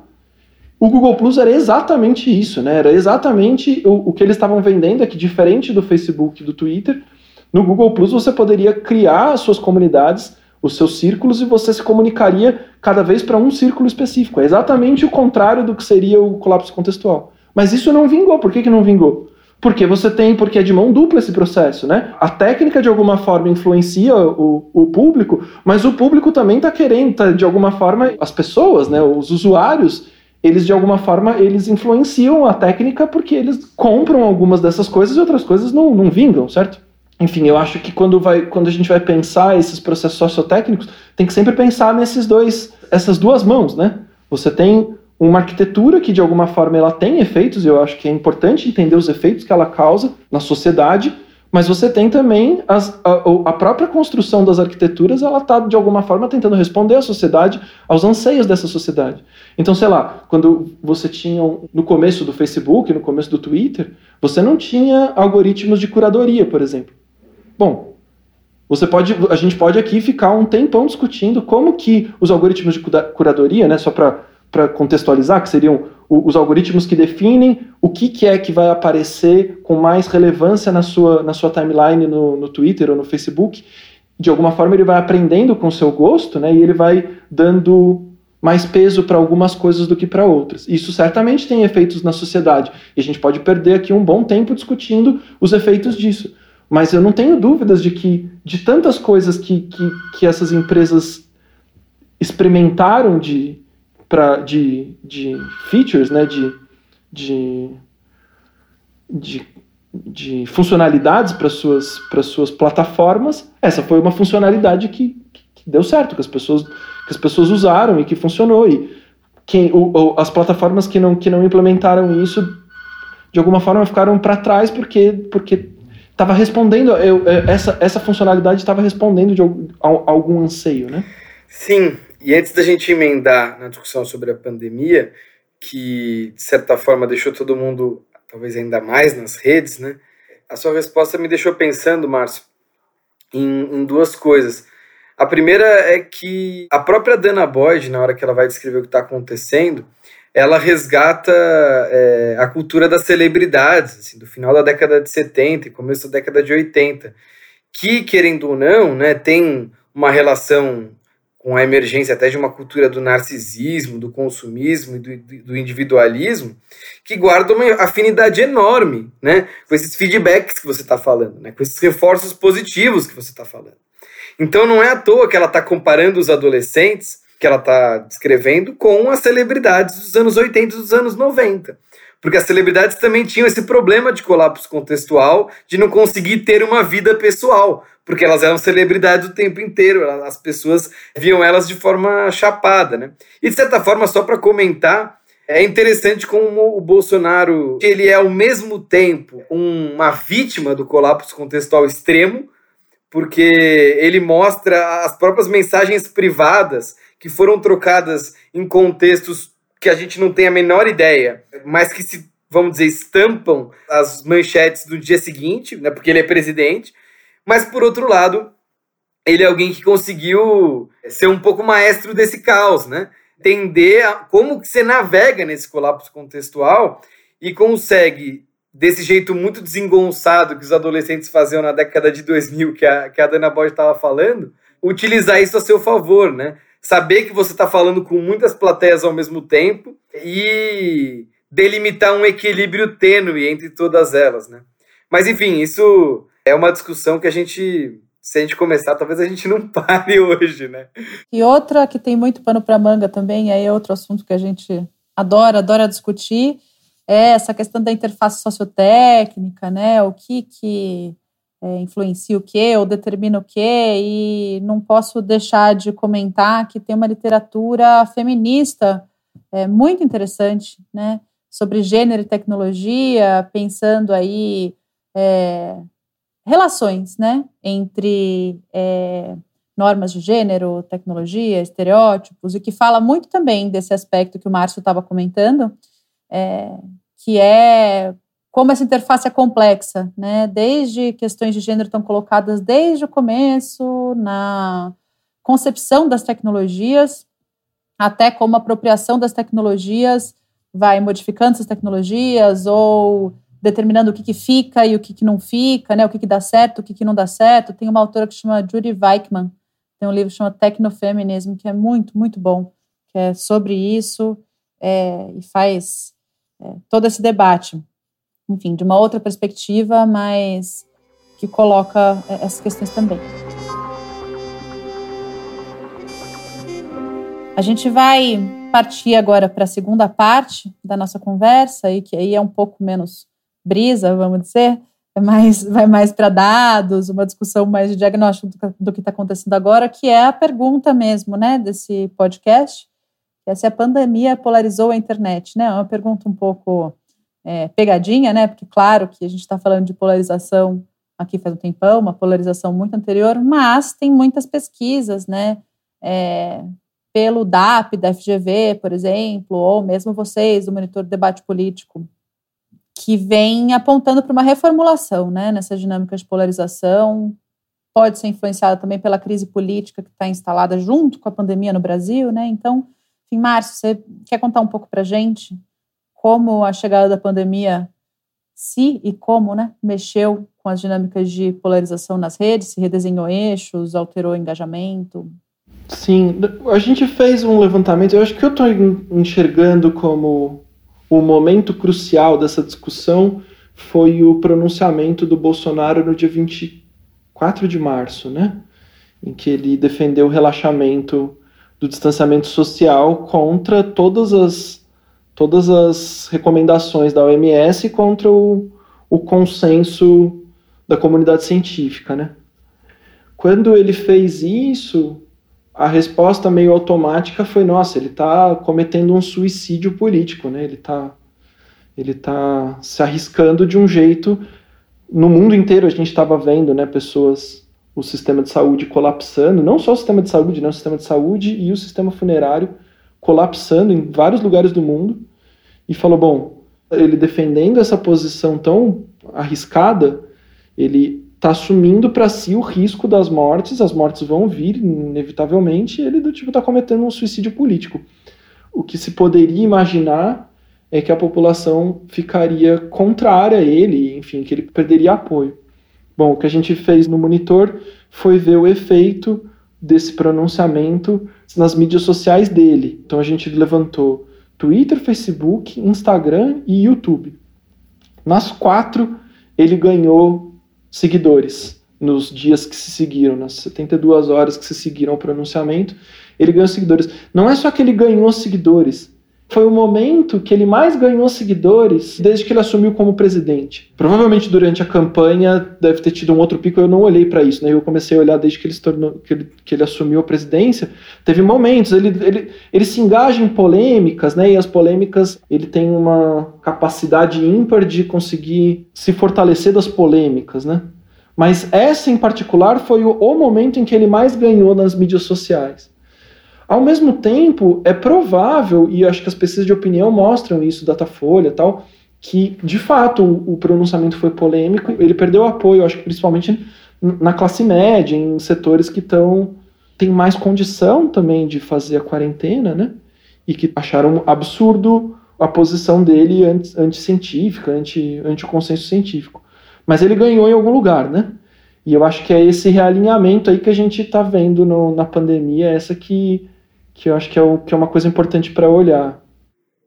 O Google Plus era exatamente isso, né? Era exatamente o, o que eles estavam vendendo, é que diferente do Facebook e do Twitter, no Google Plus você poderia criar as suas comunidades, os seus círculos, e você se comunicaria cada vez para um círculo específico. É exatamente o contrário do que seria o colapso contextual. Mas isso não vingou. Por que, que não vingou? Porque você tem, porque é de mão dupla esse processo, né? A técnica de alguma forma influencia o, o público, mas o público também está querendo, tá, de alguma forma, as pessoas, né, os usuários, eles de alguma forma eles influenciam a técnica porque eles compram algumas dessas coisas e outras coisas não, não vingam, certo? Enfim, eu acho que quando, vai, quando a gente vai pensar esses processos sociotécnicos, tem que sempre pensar nesses dois, essas duas mãos, né? Você tem uma arquitetura que de alguma forma ela tem efeitos, e eu acho que é importante entender os efeitos que ela causa na sociedade, mas você tem também as, a, a, própria construção das arquiteturas, ela está de alguma forma tentando responder à sociedade, aos anseios dessa sociedade. Então, sei lá, quando você tinha no começo do Facebook, no começo do Twitter, você não tinha algoritmos de curadoria, por exemplo. Bom, você pode, a gente pode aqui ficar um tempão discutindo como que os algoritmos de curadoria, né, só para para contextualizar, que seriam os algoritmos que definem o que, que é que vai aparecer com mais relevância na sua, na sua timeline no, no Twitter ou no Facebook. De alguma forma, ele vai aprendendo com o seu gosto né, e ele vai dando mais peso para algumas coisas do que para outras. Isso certamente tem efeitos na sociedade. E a gente pode perder aqui um bom tempo discutindo os efeitos disso. Mas eu não tenho dúvidas de que, de tantas coisas que, que, que essas empresas experimentaram de, pra, de, de features, né, de, de, de, de funcionalidades para suas, suas plataformas, essa foi uma funcionalidade que, que, deu certo, que as pessoas, que as pessoas usaram e que funcionou. E quem, o, as plataformas que não, que não implementaram isso, de alguma forma, ficaram para trás porque porque estava respondendo, eu, essa, essa funcionalidade estava respondendo de algum, algum anseio, né? Sim, e antes da gente emendar na discussão sobre a pandemia, que de certa forma deixou todo mundo talvez ainda mais nas redes, né? A sua resposta me deixou pensando, Márcio, em, em duas coisas. A primeira é que a própria Dana Boyd, na hora que ela vai descrever o que está acontecendo, ela resgata é, a cultura das celebridades, assim, do final da década de 70 e começo da década de 80, que, querendo ou não, né, tem uma relação com a emergência até de uma cultura do narcisismo, do consumismo e do, do individualismo, que guarda uma afinidade enorme né, com esses feedbacks que você está falando, né, com esses reforços positivos que você está falando. Então não é à toa que ela está comparando os adolescentes que ela está descrevendo com as celebridades dos anos 80 e dos anos 90. Porque as celebridades também tinham esse problema de colapso contextual, de não conseguir ter uma vida pessoal, porque elas eram celebridades o tempo inteiro, as pessoas viam elas de forma chapada, né? E de certa forma, só para comentar, é interessante como o Bolsonaro, ele é ao mesmo tempo uma vítima do colapso contextual extremo, porque ele mostra as próprias mensagens privadas que foram trocadas em contextos que a gente não tem a menor ideia, mas que se, vamos dizer, estampam as manchetes do dia seguinte, né, porque ele é presidente. Mas, por outro lado, ele é alguém que conseguiu ser um pouco maestro desse caos, né? Entender como que você navega nesse colapso contextual e consegue, desse jeito muito desengonçado que os adolescentes faziam na década de 2000, que a, que a Dana Boyd estava falando, utilizar isso a seu favor, né? Saber que você está falando com muitas plateias ao mesmo tempo e delimitar um equilíbrio tênue entre todas elas, né? Mas enfim, isso é uma discussão que a gente, se a gente começar, talvez a gente não pare hoje, né? E outra que tem muito pano para manga também, aí é outro assunto que a gente adora, adora discutir, é essa questão da interface sociotécnica, né? O que que é, influencia o que ou determina o que, e não posso deixar de comentar que tem uma literatura feminista é, muito interessante, né, sobre gênero e tecnologia, pensando aí é, relações, né, entre é, normas de gênero, tecnologia, estereótipos, e que fala muito também desse aspecto que o Márcio estava comentando, é, que é como essa interface é complexa, né? Desde questões de gênero estão colocadas desde o começo, na concepção das tecnologias, até como a apropriação das tecnologias vai modificando essas tecnologias ou determinando o que, que fica e o que, que não fica, né? O que, que dá certo, o que, que não dá certo. Tem uma autora que chama Judy Weichmann, tem um livro que chama Tecnofeminismo, que é muito, muito bom, que é sobre isso é, e faz é, todo esse debate enfim, de uma outra perspectiva, mas que coloca é, essas questões também. A gente vai partir agora para a segunda parte da nossa conversa, e que aí é um pouco menos brisa, vamos dizer, é mais, vai mais para dados, uma discussão mais de diagnóstico do, do que está acontecendo agora, que é a pergunta mesmo, né, desse podcast, que é se a pandemia polarizou a internet, né? É uma pergunta um pouco é, pegadinha, né? Porque, claro, que a gente está falando de polarização aqui faz um tempão, uma polarização muito anterior, mas tem muitas pesquisas, né? É, pelo DAP, da FGV, por exemplo, ou mesmo vocês, do Monitor de Debate Político, que vem apontando para uma reformulação né, nessa dinâmica de polarização. Pode ser influenciada também pela crise política que está instalada junto com a pandemia no Brasil, né? Então, enfim, Márcio, você quer contar um pouco para a gente como a chegada da pandemia se e como né, mexeu com as dinâmicas de polarização nas redes, se redesenhou eixos, alterou engajamento? Sim, a gente fez um levantamento, eu acho que eu estou enxergando como o momento crucial dessa discussão foi o pronunciamento do Bolsonaro no dia 24 de março, né? Em que ele defendeu o relaxamento do distanciamento social contra todas as todas as recomendações da OMS contra o, o consenso da comunidade científica, né? Quando ele fez isso, a resposta meio automática foi: nossa, ele está cometendo um suicídio político, né? Ele está ele tá se arriscando de um jeito. No mundo inteiro a gente estava vendo, né, pessoas, o sistema de saúde colapsando, não só o sistema de saúde, né, o sistema de saúde e o sistema funerário colapsando em vários lugares do mundo e falou: bom, ele defendendo essa posição tão arriscada, ele está assumindo para si o risco das mortes, as mortes vão vir inevitavelmente, e ele do tipo está cometendo um suicídio político. O que se poderia imaginar é que a população ficaria contrária a ele, enfim, que ele perderia apoio. Bom, o que a gente fez no monitor foi ver o efeito desse pronunciamento nas mídias sociais dele. Então a gente levantou Twitter, Facebook, Instagram e YouTube. Nas quatro, ele ganhou seguidores. nos dias que se seguiram, nas 72 horas que se seguiram ao pronunciamento, ele ganhou seguidores. Não é só que ele ganhou seguidores, foi o momento que ele mais ganhou seguidores desde que ele assumiu como presidente. Provavelmente durante a campanha deve ter tido um outro pico, eu não olhei para isso, né? Eu comecei a olhar desde que ele, tornou, que ele, que ele assumiu a presidência. Teve momentos, ele, ele, ele se engaja em polêmicas, né? E as polêmicas, ele tem uma capacidade ímpar de conseguir se fortalecer das polêmicas, né? Mas essa em particular foi o, o momento em que ele mais ganhou nas mídias sociais. Ao mesmo tempo, é provável, e acho que as pesquisas de opinião mostram isso, Datafolha e tal, que de fato o, pronunciamento foi polêmico, ele perdeu apoio, acho que principalmente na classe média, em setores que estão têm mais condição também de fazer a quarentena, né? E que acharam absurdo a posição dele anti, anticientífica, anti, anti consenso científico. Mas ele ganhou em algum lugar, né? E eu acho que é esse realinhamento aí que a gente está vendo no, na pandemia, essa que que eu acho que é, o, que é uma coisa importante para olhar.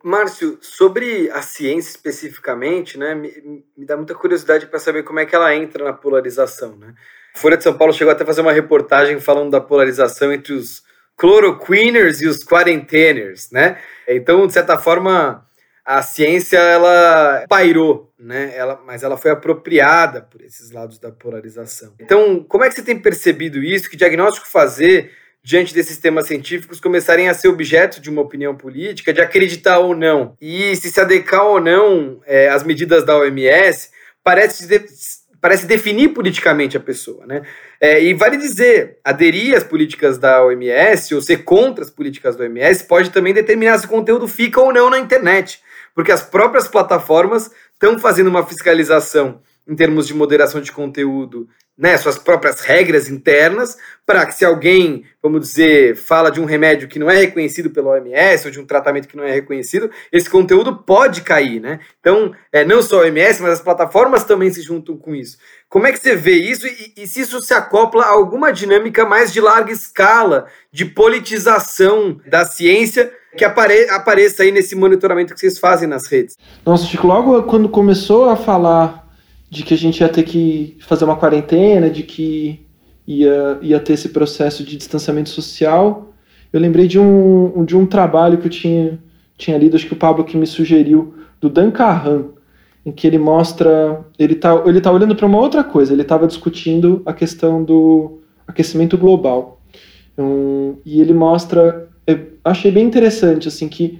Márcio, sobre a ciência especificamente, né, me, me dá muita curiosidade para saber como é que ela entra na polarização. Né? A Folha de São Paulo chegou até a fazer uma reportagem falando da polarização entre os chloroquiners e os quarenteners, né? Então, de certa forma, a ciência ela pairou, né? Ela, mas ela foi apropriada por esses lados da polarização. Então, como é que você tem percebido isso? Que diagnóstico fazer diante desses temas científicos começarem a ser objeto de uma opinião política, de acreditar ou não. E se se adequar ou não é, às medidas da OMS, parece, de, parece definir politicamente a pessoa. Né? É, e vale dizer, aderir às políticas da OMS ou ser contra as políticas da OMS pode também determinar se o conteúdo fica ou não na internet. Porque as próprias plataformas estão fazendo uma fiscalização em termos de moderação de conteúdo né, suas próprias regras internas, para que se alguém, vamos dizer, fala de um remédio que não é reconhecido pela OMS ou de um tratamento que não é reconhecido, esse conteúdo pode cair, né? Então, é, não só a OMS, mas as plataformas também se juntam com isso. Como é que você vê isso e, e se isso se acopla a alguma dinâmica mais de larga escala de politização da ciência que apare apareça aí nesse monitoramento que vocês fazem nas redes? Nossa, Chico, logo quando começou a falar de que a gente ia ter que fazer uma quarentena, de que ia, ia ter esse processo de distanciamento social. Eu lembrei de um, de um trabalho que eu tinha, tinha lido, acho que o Pablo que me sugeriu, do Dan Carran, em que ele mostra. Ele está ele tá olhando para uma outra coisa, ele estava discutindo a questão do aquecimento global. Um, e ele mostra. achei bem interessante, assim, que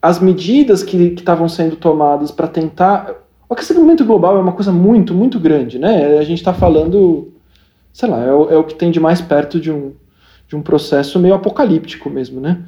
as medidas que estavam sendo tomadas para tentar o aquecimento global é uma coisa muito, muito grande, né? A gente está falando, sei lá, é o, é o, que tem de mais perto de um, de um processo meio apocalíptico mesmo, né?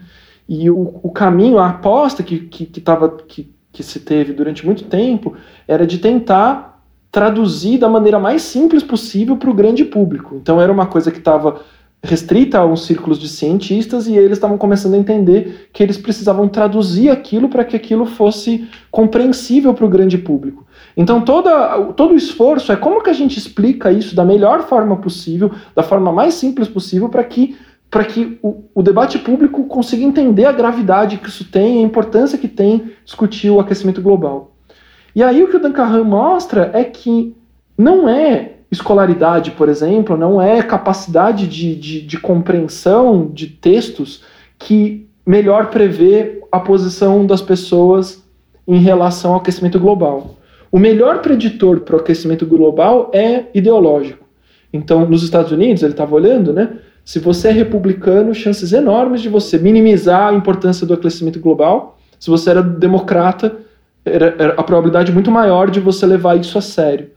E o, o caminho, a aposta que, que, que, tava, que, que se teve durante muito tempo era de tentar traduzir da maneira mais simples possível para o grande público. Então era uma coisa que estava restrita a uns círculos de cientistas e eles estavam começando a entender que eles precisavam traduzir aquilo para que aquilo fosse compreensível para o grande público. Então toda, todo o esforço é como que a gente explica isso da melhor forma possível, da forma mais simples possível, para que, para que o, o, debate público consiga entender a gravidade que isso tem, a importância que tem discutir o aquecimento global. E aí o que o Dan Carran mostra é que não é escolaridade, por exemplo, não é capacidade de, de, de compreensão de textos que melhor prevê a posição das pessoas em relação ao aquecimento global. O melhor preditor para o aquecimento global é ideológico. Então, nos Estados Unidos, ele estava olhando, né? Se você é republicano, chances enormes de você minimizar a importância do aquecimento global. Se você era democrata, era, era a probabilidade muito maior de você levar isso a sério.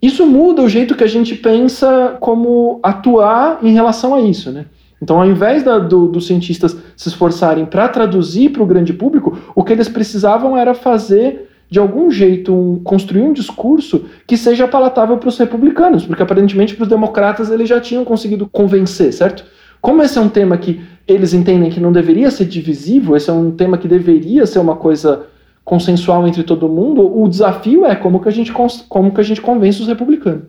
Isso muda o jeito que a gente pensa como atuar em relação a isso, né? Então, ao invés da, do, dos cientistas se esforçarem para traduzir para o grande público, o que eles precisavam era fazer, de algum jeito, um, construir um discurso que seja palatável para os republicanos, porque aparentemente para os democratas eles já tinham conseguido convencer, certo? Como esse é um tema que eles entendem que não deveria ser divisível, esse é um tema que deveria ser uma coisa consensual entre todo mundo, o desafio é como que a gente, como que a gente convence os republicanos.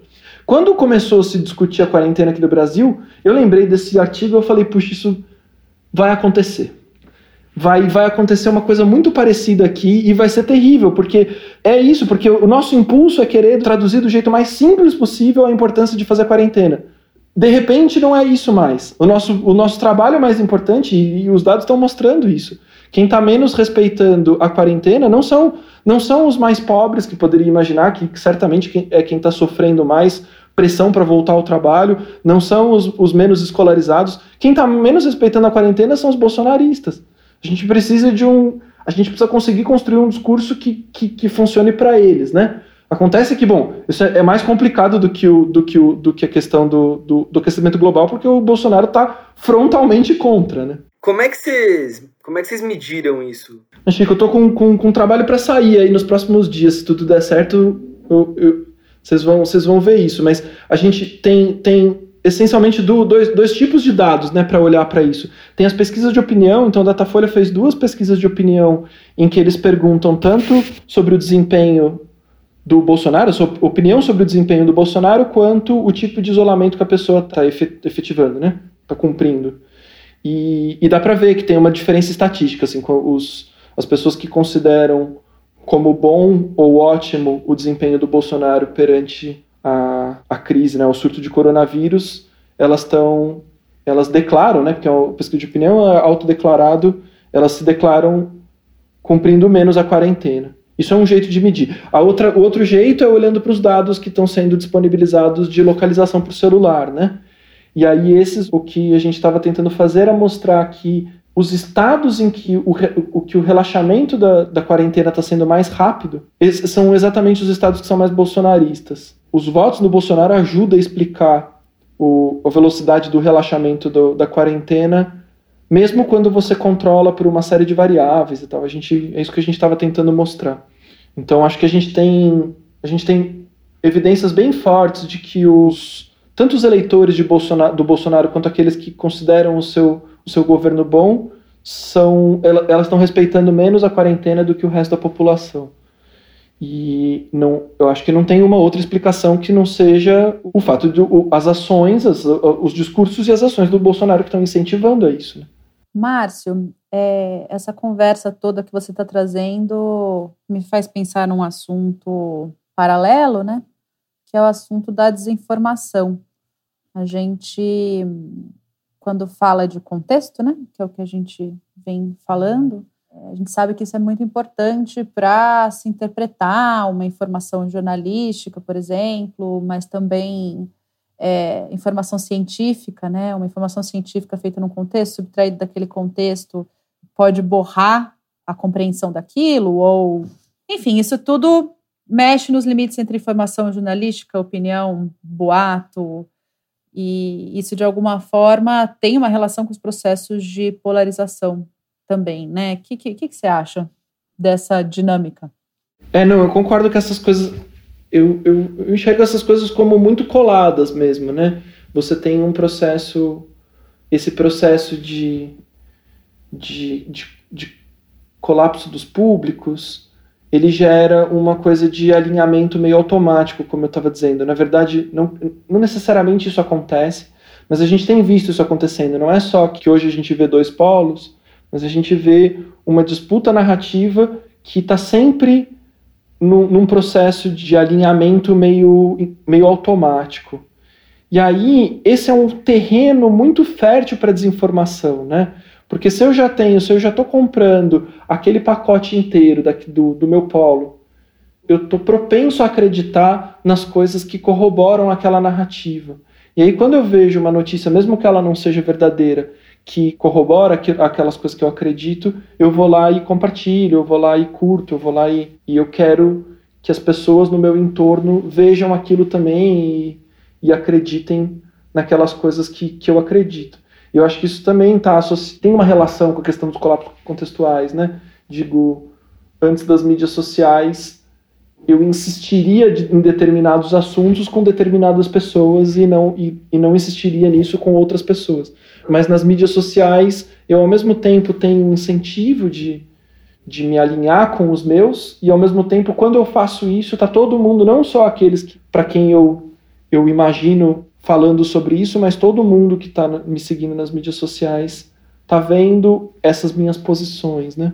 Quando começou a se discutir a quarentena aqui do Brasil, eu lembrei desse artigo e eu falei, puxa, isso vai acontecer. vai, vai acontecer uma coisa muito parecida aqui e vai ser terrível, porque é isso, porque o nosso impulso é querer traduzir do jeito mais simples possível a importância de fazer quarentena. De repente não é isso mais. O nosso, o nosso trabalho é mais importante e, e os dados estão mostrando isso. Quem está menos respeitando a quarentena não são, não são os mais pobres que poderia imaginar, que, certamente é quem está sofrendo mais pressão para voltar ao trabalho, não são os, os menos escolarizados. Quem está menos respeitando a quarentena são os bolsonaristas. A gente precisa de um. A gente precisa conseguir construir um discurso que, que, que funcione para eles, né? Acontece que, bom, isso é, é mais complicado do que, o, do que, o, do que a questão do, do, do aquecimento global, porque o Bolsonaro está frontalmente contra, né? Como é que vocês, como é que vocês mediram isso? Chico, eu tô com, com, com trabalho para sair aí nos próximos dias. Se tudo der certo, vocês, vão, vocês vão ver isso. Mas a gente tem, tem essencialmente do, dois, dois tipos de dados né, para olhar para isso. Tem as pesquisas de opinião, então a Datafolha fez duas pesquisas de opinião em que eles perguntam tanto sobre o desempenho do Bolsonaro, sua opinião sobre o desempenho do Bolsonaro, quanto o tipo de isolamento que a pessoa está efetivando, né? Está cumprindo. E, e dá para ver que tem uma diferença estatística, assim, com os, as pessoas que consideram como bom ou ótimo o desempenho do Bolsonaro perante a, a crise, né, o surto de coronavírus, elas estão, elas declaram, né, porque é uma pesquisa de opinião é autodeclarado, elas se declaram cumprindo menos a quarentena. Isso é um jeito de medir. A outra, o outro jeito é olhando para os dados que estão sendo disponibilizados de localização por celular, né? E aí esses, o que a gente estava tentando fazer era mostrar que os estados em que o, o, que o relaxamento da, da quarentena está sendo mais rápido são exatamente os estados que são mais bolsonaristas os votos no Bolsonaro ajudam a explicar o, a velocidade do relaxamento do, da quarentena, mesmo quando você controla por uma série de variáveis e tal. A gente, é isso que a gente estava tentando mostrar. Então, acho que a gente tem, a gente tem evidências bem fortes de que os tanto os eleitores Bolsonaro, do Bolsonaro quanto aqueles que consideram o seu, o seu governo bom são elas estão respeitando menos a quarentena do que o resto da população. E não, eu acho que não tem uma outra explicação que não seja o fato de o, as ações, as, os discursos e as ações do Bolsonaro que estão incentivando a isso. Né? Márcio, é, essa conversa toda que você está trazendo me faz pensar num assunto paralelo, né? Que é o assunto da desinformação. A gente, quando fala de contexto, né? Que é o que a gente vem falando, a gente sabe que isso é muito importante para se interpretar uma informação jornalística, por exemplo, mas também é, informação científica, né? Uma informação científica feita num contexto, subtraída daquele contexto, pode borrar a compreensão daquilo, ou. Enfim, isso tudo mexe nos limites entre informação jornalística, opinião, boato, e isso de alguma forma tem uma relação com os processos de polarização também, né? O que, que, que, você acha dessa dinâmica? É, não, eu concordo que essas coisas. Eu, eu, eu enxergo essas coisas como muito coladas mesmo, né? Você tem um processo. Esse processo de, de, de, de colapso dos públicos, ele gera uma coisa de alinhamento meio automático, como eu estava dizendo. Na verdade, não, não necessariamente isso acontece, mas a gente tem visto isso acontecendo. Não é só que hoje a gente vê dois polos, mas a gente vê uma disputa narrativa que está sempre num, num, processo de alinhamento meio, meio automático. E aí, esse é um terreno muito fértil para desinformação, né? Porque se eu já tenho, se eu já estou comprando aquele pacote inteiro daqui, do, do meu polo, eu estou propenso a acreditar nas coisas que corroboram aquela narrativa. E aí, quando eu vejo uma notícia, mesmo que ela não seja verdadeira, que corrobora aquelas coisas que eu acredito, eu vou lá e compartilho, eu vou lá e curto, eu vou lá e, e eu quero que as pessoas no meu entorno vejam aquilo também e, e acreditem naquelas coisas que, que eu acredito. Eu acho que isso também tá, tem uma relação com a questão dos colapsos contextuais, né? Digo, antes das mídias sociais, eu insistiria em determinados assuntos com determinadas pessoas e não, e, e não insistiria nisso com outras pessoas mas nas mídias sociais eu ao mesmo tempo tenho incentivo de, de me alinhar com os meus e ao mesmo tempo quando eu faço isso tá todo mundo não só aqueles que, para quem eu eu imagino falando sobre isso mas todo mundo que está me seguindo nas mídias sociais tá vendo essas minhas posições, né?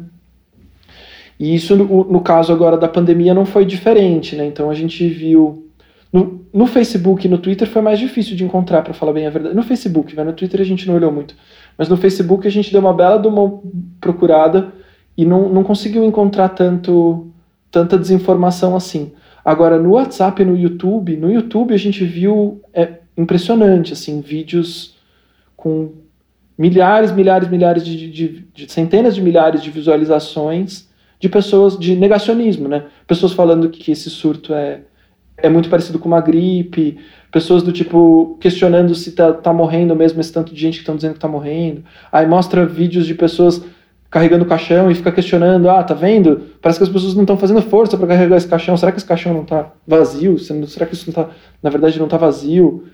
E isso, no, no caso agora da pandemia, não foi diferente, né? Então a gente viu. No, no Facebook e no Twitter foi mais difícil de encontrar, para falar bem a verdade. No Facebook, né? no Twitter a gente não olhou muito. Mas no Facebook a gente deu uma bela de uma procurada e não, não conseguiu encontrar tanto, tanta desinformação assim. Agora, no WhatsApp e no YouTube, no YouTube a gente viu é impressionante, assim, vídeos com milhares, milhares, milhares de, de, de, centenas de milhares de visualizações de pessoas de negacionismo, né? Pessoas falando que esse surto é, é muito parecido com uma gripe, pessoas do tipo questionando se tá, tá morrendo mesmo esse tanto de gente que estão dizendo que tá morrendo. Aí mostra vídeos de pessoas carregando caixão e fica questionando, ah, tá vendo? Parece que as pessoas não estão fazendo força para carregar esse caixão. Será que esse caixão não tá vazio? Será que isso não tá, na verdade, não tá vazio?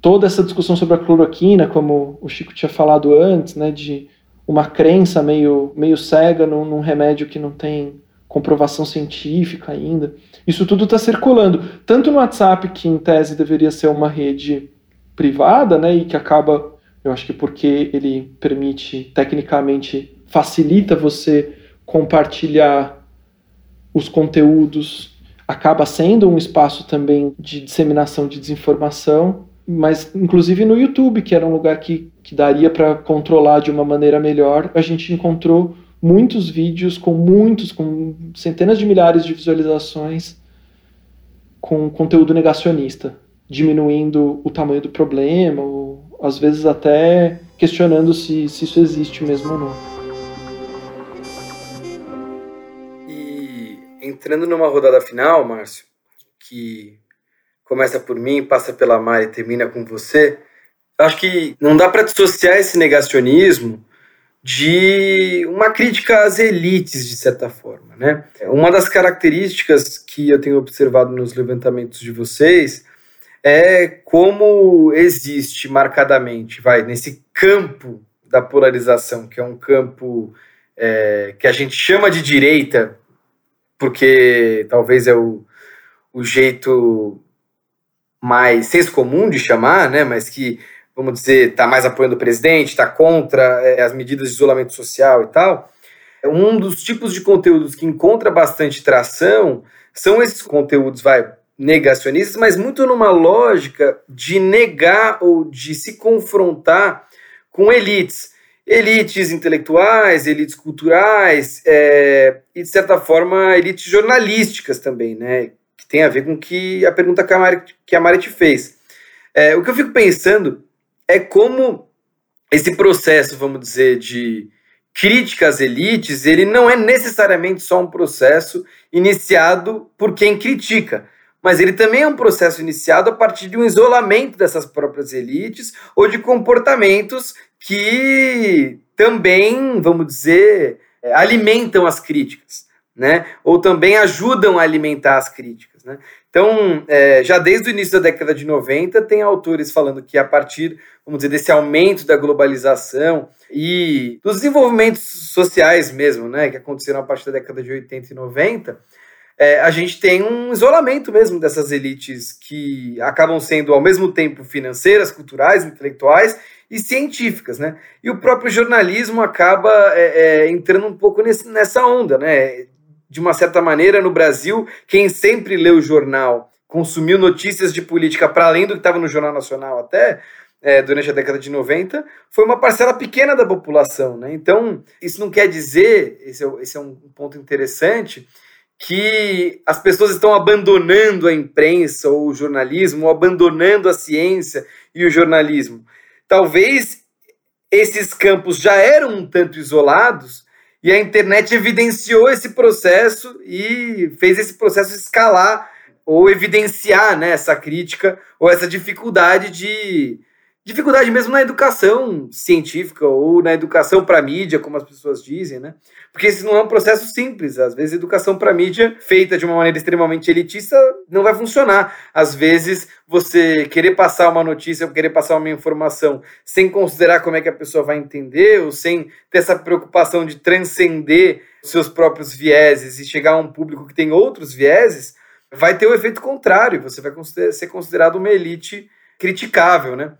Toda essa discussão sobre a cloroquina, como o Chico tinha falado antes, né, de uma crença meio, meio cega num, num remédio que não tem comprovação científica ainda. Isso tudo está circulando, tanto no WhatsApp, que em tese deveria ser uma rede privada, né, e que acaba, eu acho que porque ele permite, tecnicamente, facilita você compartilhar os conteúdos, acaba sendo um espaço também de disseminação de desinformação, mas inclusive no YouTube, que era um lugar que, que daria para controlar de uma maneira melhor, a gente encontrou muitos vídeos com muitos, com centenas de milhares de visualizações com conteúdo negacionista, diminuindo o tamanho do problema, ou às vezes até questionando se, se isso existe mesmo ou não. E entrando numa rodada final, Márcio, que começa por mim, passa pela Mari e termina com você, acho que não dá para dissociar esse negacionismo de uma crítica às elites, de certa forma. Né? Uma das características que eu tenho observado nos levantamentos de vocês é como existe marcadamente, vai, nesse campo da polarização, que é um campo é, que a gente chama de direita, porque talvez é o, o jeito mais senso comum de chamar, né, mas que, vamos dizer, está mais apoiando o presidente, está contra é, as medidas de isolamento social e tal, um dos tipos de conteúdos que encontra bastante tração são esses conteúdos, vai, negacionistas, mas muito numa lógica de negar ou de se confrontar com elites. Elites intelectuais, elites culturais é, e, de certa forma, elites jornalísticas também, né? Tem a ver com que a pergunta que a Mari, que a Mari te fez. É, o que eu fico pensando é como esse processo, vamos dizer, de crítica às elites, ele não é necessariamente só um processo iniciado por quem critica, mas ele também é um processo iniciado a partir de um isolamento dessas próprias elites ou de comportamentos que também, vamos dizer, alimentam as críticas, né? Ou também ajudam a alimentar as críticas. Né? Então, é, já desde o início da década de 90, tem autores falando que a partir, vamos dizer, desse aumento da globalização e dos desenvolvimentos sociais mesmo, né, que aconteceram a partir da década de 80 e 90, é, a gente tem um isolamento mesmo dessas elites que acabam sendo ao mesmo tempo financeiras, culturais, intelectuais e científicas, né? E o próprio jornalismo acaba é, é, entrando um pouco nesse, nessa onda, né? De uma certa maneira, no Brasil, quem sempre leu o jornal, consumiu notícias de política para além do que estava no Jornal Nacional até, é, durante a década de 90, foi uma parcela pequena da população. Né? Então, isso não quer dizer, esse é, esse é um ponto interessante, que as pessoas estão abandonando a imprensa ou o jornalismo, ou abandonando a ciência e o jornalismo. Talvez esses campos já eram um tanto isolados, e a internet evidenciou esse processo e fez esse processo escalar ou evidenciar né, essa crítica ou essa dificuldade de. Dificuldade mesmo na educação científica ou na educação para mídia, como as pessoas dizem, né? Porque isso não é um processo simples. Às vezes, educação para mídia, feita de uma maneira extremamente elitista, não vai funcionar. Às vezes, você querer passar uma notícia ou querer passar uma informação sem considerar como é que a pessoa vai entender, ou sem ter essa preocupação de transcender seus próprios vieses e chegar a um público que tem outros vieses, vai ter o efeito contrário. Você vai ser considerado uma elite criticável, né?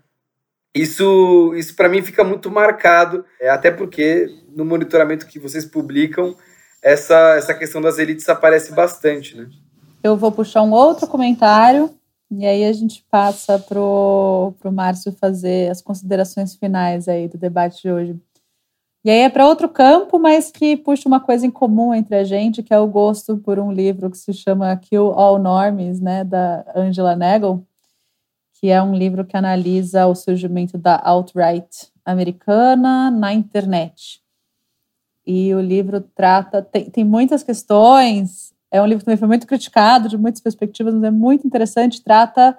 Isso, isso para mim fica muito marcado, é, até porque no monitoramento que vocês publicam, essa, essa questão das elites aparece bastante, né? Eu vou puxar um outro comentário e aí a gente passa pro, pro Márcio fazer as considerações finais aí do debate de hoje. E aí é para outro campo, mas que puxa uma coisa em comum entre a gente, que é o gosto por um livro que se chama Kill All Normies, né, da Angela Nagel, que é um livro que analisa o surgimento da alt-right americana na internet. E o livro trata, tem, tem muitas questões, é um livro que também foi muito criticado, de muitas perspectivas, mas é muito interessante, trata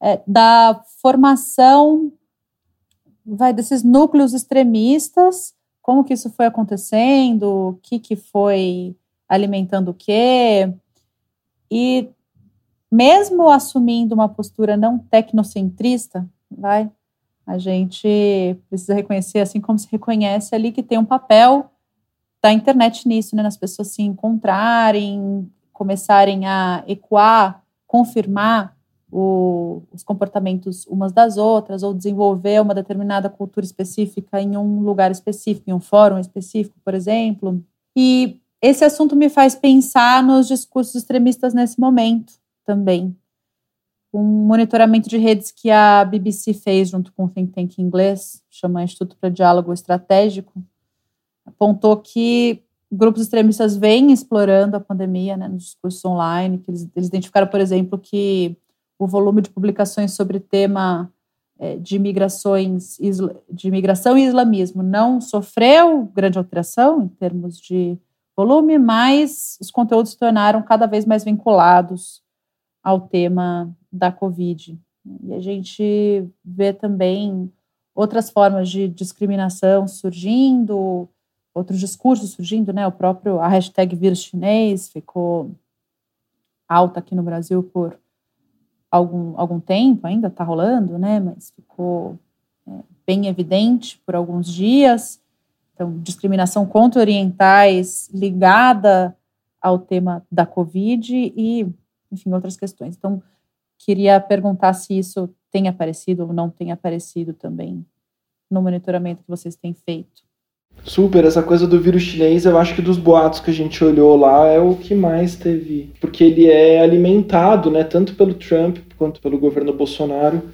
é, da formação vai desses núcleos extremistas, como que isso foi acontecendo, o que que foi alimentando o quê, e mesmo assumindo uma postura não tecnocentrista, vai, a gente precisa reconhecer, assim como se reconhece ali, que tem um papel da internet nisso, né, nas pessoas se encontrarem, começarem a ecoar, confirmar o, os comportamentos umas das outras, ou desenvolver uma determinada cultura específica em um lugar específico, em um fórum específico, por exemplo. E esse assunto me faz pensar nos discursos extremistas nesse momento também. Um monitoramento de redes que a BBC fez junto com o think tank inglês, chama Instituto para Diálogo Estratégico, apontou que grupos extremistas vêm explorando a pandemia né, nos discursos online, que eles, eles identificaram, por exemplo, que o volume de publicações sobre tema é, de migrações, de imigração e islamismo não sofreu grande alteração em termos de volume, mas os conteúdos se tornaram cada vez mais vinculados ao tema da Covid. E a gente vê também outras formas de discriminação surgindo, outros discursos surgindo, né? O próprio a hashtag vírus chinês ficou alta aqui no Brasil por algum, algum tempo, ainda está rolando, né? Mas ficou é, bem evidente por alguns dias. Então, discriminação contra orientais ligada ao tema da Covid e enfim, outras questões. Então, queria perguntar se isso tem aparecido ou não tem aparecido também no monitoramento que vocês têm feito. Super, essa coisa do vírus chinês, eu acho que dos boatos que a gente olhou lá é o que mais teve, porque ele é alimentado, né, tanto pelo Trump quanto pelo governo Bolsonaro,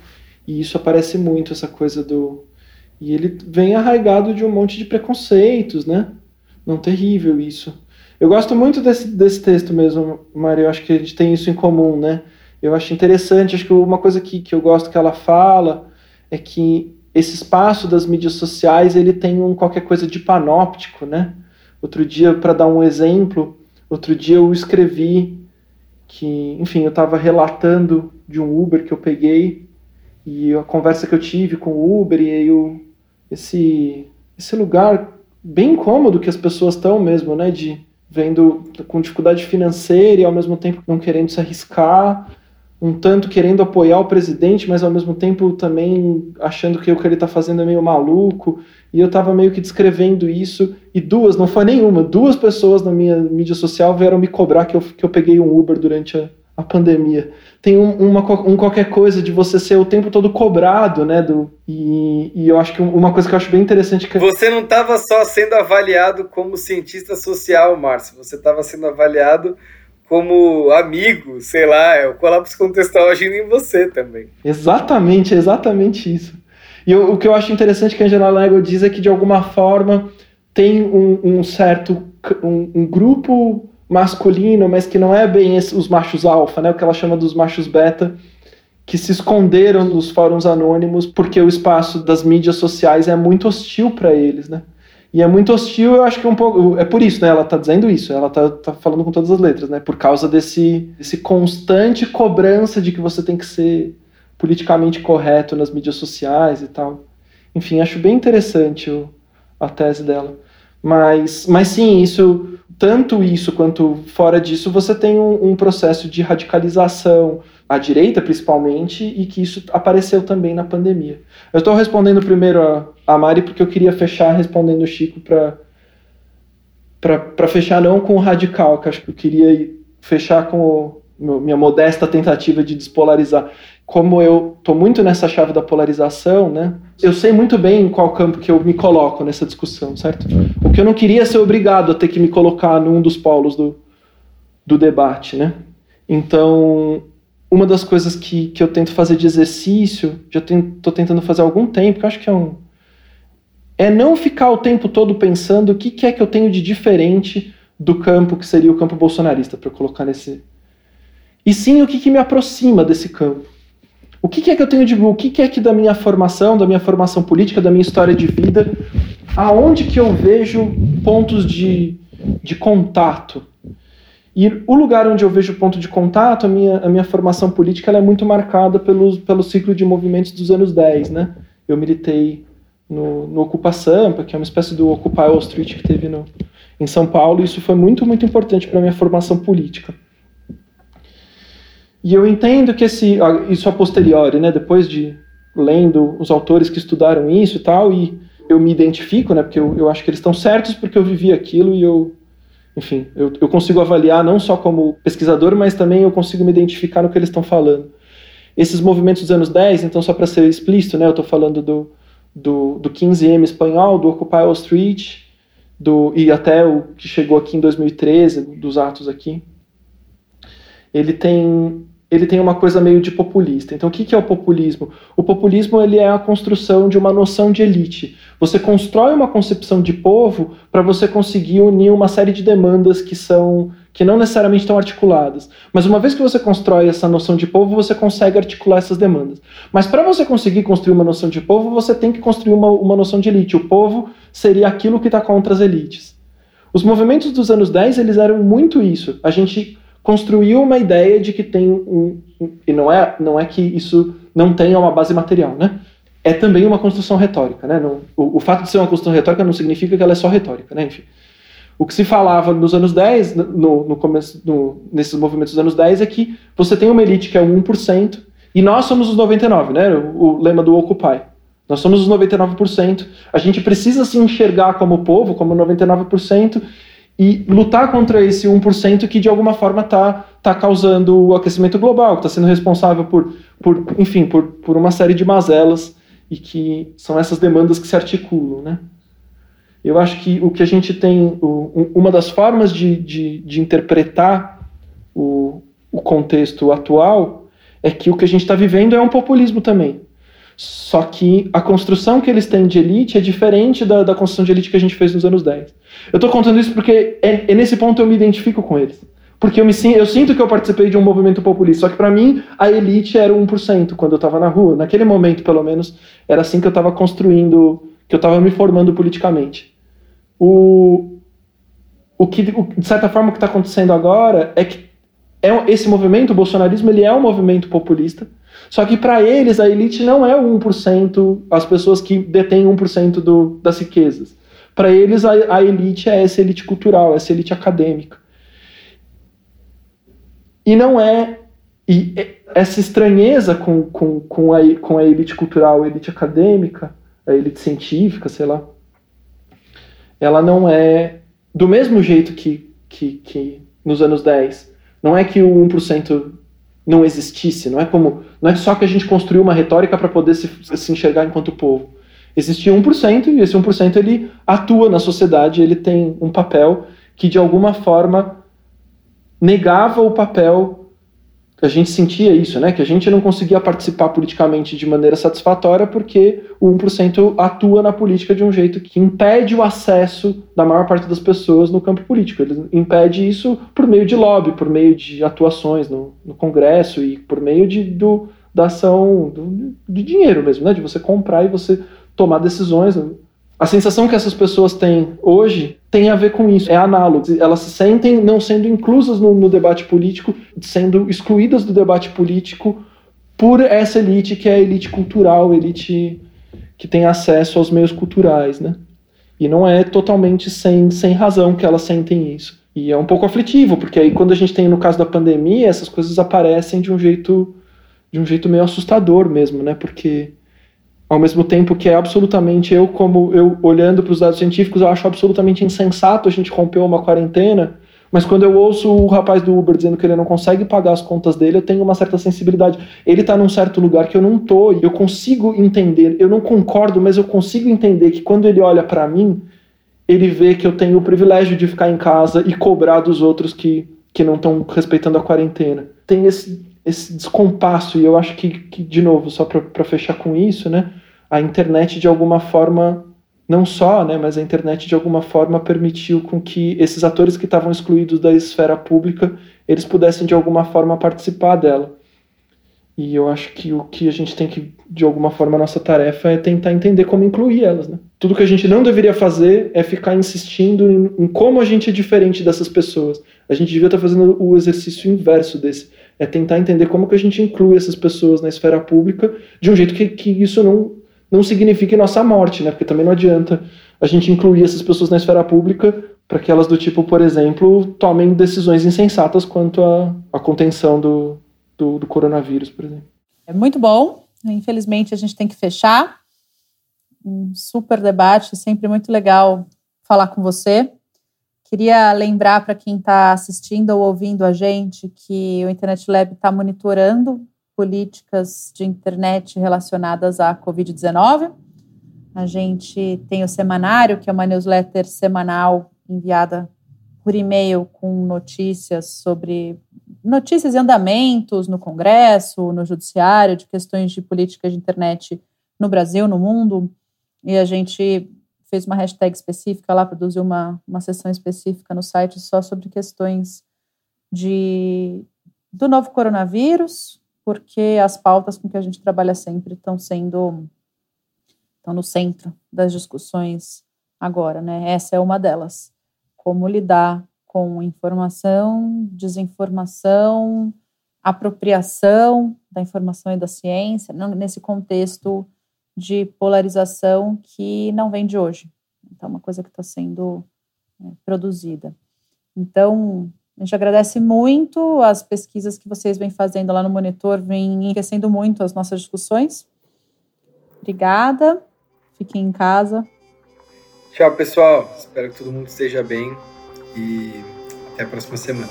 e isso aparece muito essa coisa do e ele vem arraigado de um monte de preconceitos, né? Não terrível isso. Eu gosto muito desse, desse texto mesmo, Maria. Eu acho que a gente tem isso em comum, né? Eu acho interessante. Acho que uma coisa que, que eu gosto que ela fala é que esse espaço das mídias sociais ele tem um qualquer coisa de panóptico, né? Outro dia, para dar um exemplo, outro dia eu escrevi que, enfim, eu estava relatando de um Uber que eu peguei e a conversa que eu tive com o Uber e eu, esse esse lugar bem cômodo que as pessoas estão mesmo, né? De vendo com dificuldade financeira e ao mesmo tempo não querendo se arriscar, um tanto querendo apoiar o presidente, mas ao mesmo tempo também achando que o que ele está fazendo é meio maluco. E eu estava meio que descrevendo isso, e duas, não foi nenhuma, duas pessoas na minha mídia social vieram me cobrar que eu, que eu peguei um Uber durante a, a pandemia. Tem um, uma, um qualquer coisa de você ser o tempo todo cobrado, né? Do, e, e eu acho que uma coisa que eu acho bem interessante que. Você não estava só sendo avaliado como cientista social, Márcio, você estava sendo avaliado como amigo, sei lá, é o colapso contextual agindo em você também. Exatamente, exatamente isso. E eu, o que eu acho interessante que a Angela Lego diz é que, de alguma forma, tem um, um certo um, um grupo masculino, mas que não é bem esse, os machos alfa, né? O que ela chama dos machos beta, que se esconderam nos fóruns anônimos porque o espaço das mídias sociais é muito hostil para eles, né? E é muito hostil, eu acho que é um pouco. É por isso, né? Ela tá dizendo isso, ela tá, tá falando com todas as letras, né? Por causa desse, desse constante cobrança de que você tem que ser politicamente correto nas mídias sociais e tal. Enfim, acho bem interessante o, a tese dela. Mas, mas sim, isso tanto isso quanto fora disso, você tem um, um, processo de radicalização, à direita principalmente, e que isso apareceu também na pandemia. Eu estou respondendo primeiro a, a, Mari porque eu queria fechar respondendo o Chico para fechar não com o radical, que acho que eu queria fechar com o, minha modesta tentativa de despolarizar. Como eu estou muito nessa chave da polarização, né? Eu sei muito bem em qual campo que eu me coloco nessa discussão, certo? O que eu não queria é ser obrigado a ter que me colocar num dos polos do, do debate, né? Então, uma das coisas que, que eu tento fazer de exercício, já estou tentando fazer há algum tempo, que acho que é um. É não ficar o tempo todo pensando o que, que é que eu tenho de diferente do campo que seria o campo bolsonarista, para colocar nesse. E sim o que, que me aproxima desse campo. O que, que é que eu tenho de. O que, que é que da minha formação, da minha formação política, da minha história de vida, aonde que eu vejo pontos de, de contato e o lugar onde eu vejo ponto de contato, a minha, a minha formação política é muito marcada pelo, pelo ciclo de movimentos dos anos 10, né? Eu militei no, no Ocupa Sampa, que é uma espécie do Occupy Wall Street que teve no, em São Paulo, e isso foi muito, muito importante para a minha formação política. E eu entendo que esse, isso a posteriori, né, depois de lendo os autores que estudaram isso e tal, e eu me identifico, né, porque eu, eu acho que eles estão certos porque eu vivi aquilo e eu enfim, eu, eu consigo avaliar não só como pesquisador, mas também eu consigo me identificar no que eles estão falando. Esses movimentos dos anos 10, então, só para ser explícito, né, eu estou falando do, do, do 15M espanhol, do Occupy Wall Street, do, e até o que chegou aqui em 2013, dos atos aqui. Ele tem ele tem uma coisa meio de populista. Então, o que é o populismo? O populismo ele é a construção de uma noção de elite. Você constrói uma concepção de povo para você conseguir unir uma série de demandas que são que não necessariamente estão articuladas. Mas uma vez que você constrói essa noção de povo, você consegue articular essas demandas. Mas para você conseguir construir uma noção de povo, você tem que construir uma, uma noção de elite. O povo seria aquilo que está contra as elites. Os movimentos dos anos 10, eles eram muito isso. A gente construiu uma ideia de que tem um, um, e não é não é que isso não tenha uma base material, né? É também uma construção retórica, né? Não, o, o, fato de ser uma construção retórica não significa que ela é só retórica, né? Enfim, o que se falava nos anos 10, no, no começo, no, nesses movimentos dos anos 10, é que você tem uma elite que é o 1%, e nós somos os 99%, né? O, o lema do Occupy. Nós somos os 99%. A gente precisa se enxergar como povo, como 99%, e lutar contra esse 1% que de alguma forma está tá causando o aquecimento global, que está sendo responsável por, por enfim, por, por uma série de mazelas e que são essas demandas que se articulam, né? Eu acho que o que a gente tem, o, uma das formas de, de, de interpretar o, o contexto atual é que o que a gente está vivendo é um populismo também. Só que a construção que eles têm de elite é diferente da, da construção de elite que a gente fez nos anos 10. Eu estou contando isso porque é, é, nesse ponto eu me identifico com eles. Porque eu, me, eu sinto que eu participei de um movimento populista. Só que para mim a elite era 1% quando eu estava na rua. Naquele momento, pelo menos, era assim que eu estava construindo, que eu estava me formando politicamente. O, o que, o, de certa forma, o que está acontecendo agora é que é, esse movimento, o bolsonarismo, ele é um movimento populista só que para eles a elite não é o 1%, as pessoas que detêm 1% do, das riquezas. Para eles a, a elite é essa elite cultural, essa elite acadêmica. E não é. E essa estranheza com, com, com, a, com a elite cultural, a elite acadêmica, a elite científica, sei lá, ela não é do mesmo jeito que, que, que nos anos 10. Não é que o 1% não existisse. Não é como, não é só que a gente construiu uma retórica para poder se, se enxergar enquanto povo. Existia 1% e esse 1% ele atua na sociedade, ele tem um papel que de alguma forma negava o papel a gente sentia isso, né? Que a gente não conseguia participar politicamente de maneira satisfatória porque o 1% atua na política de um jeito que impede o acesso da maior parte das pessoas no campo político. Ele impede isso por meio de lobby, por meio de atuações no, no Congresso e por meio de, do, da ação do, de dinheiro mesmo, né? De você comprar e você tomar decisões a sensação que essas pessoas têm hoje tem a ver com isso, é análogo. Elas se sentem não sendo inclusas no, no, debate político, sendo excluídas do debate político por essa elite que é a elite cultural, elite que tem acesso aos meios culturais, né? E não é totalmente sem, sem razão que elas sentem isso. E é um pouco aflitivo, porque aí quando a gente tem no caso da pandemia, essas coisas aparecem de um jeito de um jeito meio assustador mesmo, né? Porque ao mesmo tempo que é absolutamente eu como eu olhando para os dados científicos eu acho absolutamente insensato a gente romper uma quarentena Mas quando eu ouço o rapaz do Uber dizendo que ele não consegue pagar as contas dele, eu tenho uma certa sensibilidade. Ele está num certo lugar que eu não tô, e eu consigo entender. Eu não concordo, mas eu consigo entender que quando ele olha para mim, ele vê que eu tenho o privilégio de ficar em casa e cobrar dos outros que, que não estão respeitando a quarentena. Tem esse, esse descompasso, e eu acho que, que de novo, só para fechar com isso, né, a internet de alguma forma não só, né, mas a internet de alguma forma permitiu com que esses atores que estavam excluídos da esfera pública, eles pudessem de alguma forma participar dela. E eu acho que o que a gente tem que, de alguma forma, a nossa tarefa é tentar entender como incluir elas. Né? Tudo que a gente não deveria fazer é ficar insistindo em, em como a gente é diferente dessas pessoas. A gente devia estar fazendo o exercício inverso desse. É tentar entender como que a gente inclui essas pessoas na esfera pública de um jeito que, que isso não não signifique nossa morte, né? Porque também não adianta a gente incluir essas pessoas na esfera pública para que elas do tipo, por exemplo, tomem decisões insensatas quanto à, à contenção do, do, do coronavírus, por exemplo. É muito bom. Infelizmente a gente tem que fechar. Um super debate, sempre muito legal falar com você. Queria lembrar para quem está assistindo ou ouvindo a gente que o Internet Lab está monitorando políticas de internet relacionadas à Covid-19. A gente tem o semanário, que é uma newsletter semanal enviada por e-mail com notícias sobre notícias e andamentos no Congresso, no Judiciário, de questões de política de internet no Brasil, no mundo. E a gente fez uma hashtag específica lá, produziu uma, uma sessão específica no site só sobre questões de, do novo coronavírus, porque as pautas com que a gente trabalha sempre estão sendo estão no centro das discussões agora, né? Essa é uma delas. Como lidar com informação, desinformação, apropriação da informação e da ciência, nesse contexto de polarização que não vem de hoje. Então, é uma coisa que está sendo é, produzida. Então, a gente agradece muito as pesquisas que vocês vêm fazendo lá no Monitor, vêm enriquecendo muito as nossas discussões. Obrigada. Fiquem em casa. Tchau, pessoal. Espero que todo mundo esteja bem e até a próxima semana.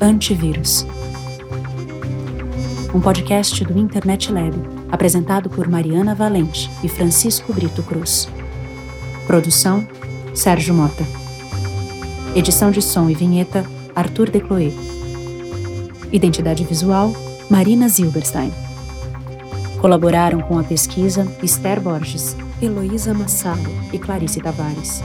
Antivírus. Um podcast do Internet Lab, apresentado por Mariana Valente e Francisco Brito Cruz. Produção Sérgio Mota. Edição de som e vinheta, Arthur Decloé. Identidade visual, Marina Zilberstein. Colaboraram com a pesquisa Esther Borges, Heloísa Massalo e Clarice Tavares.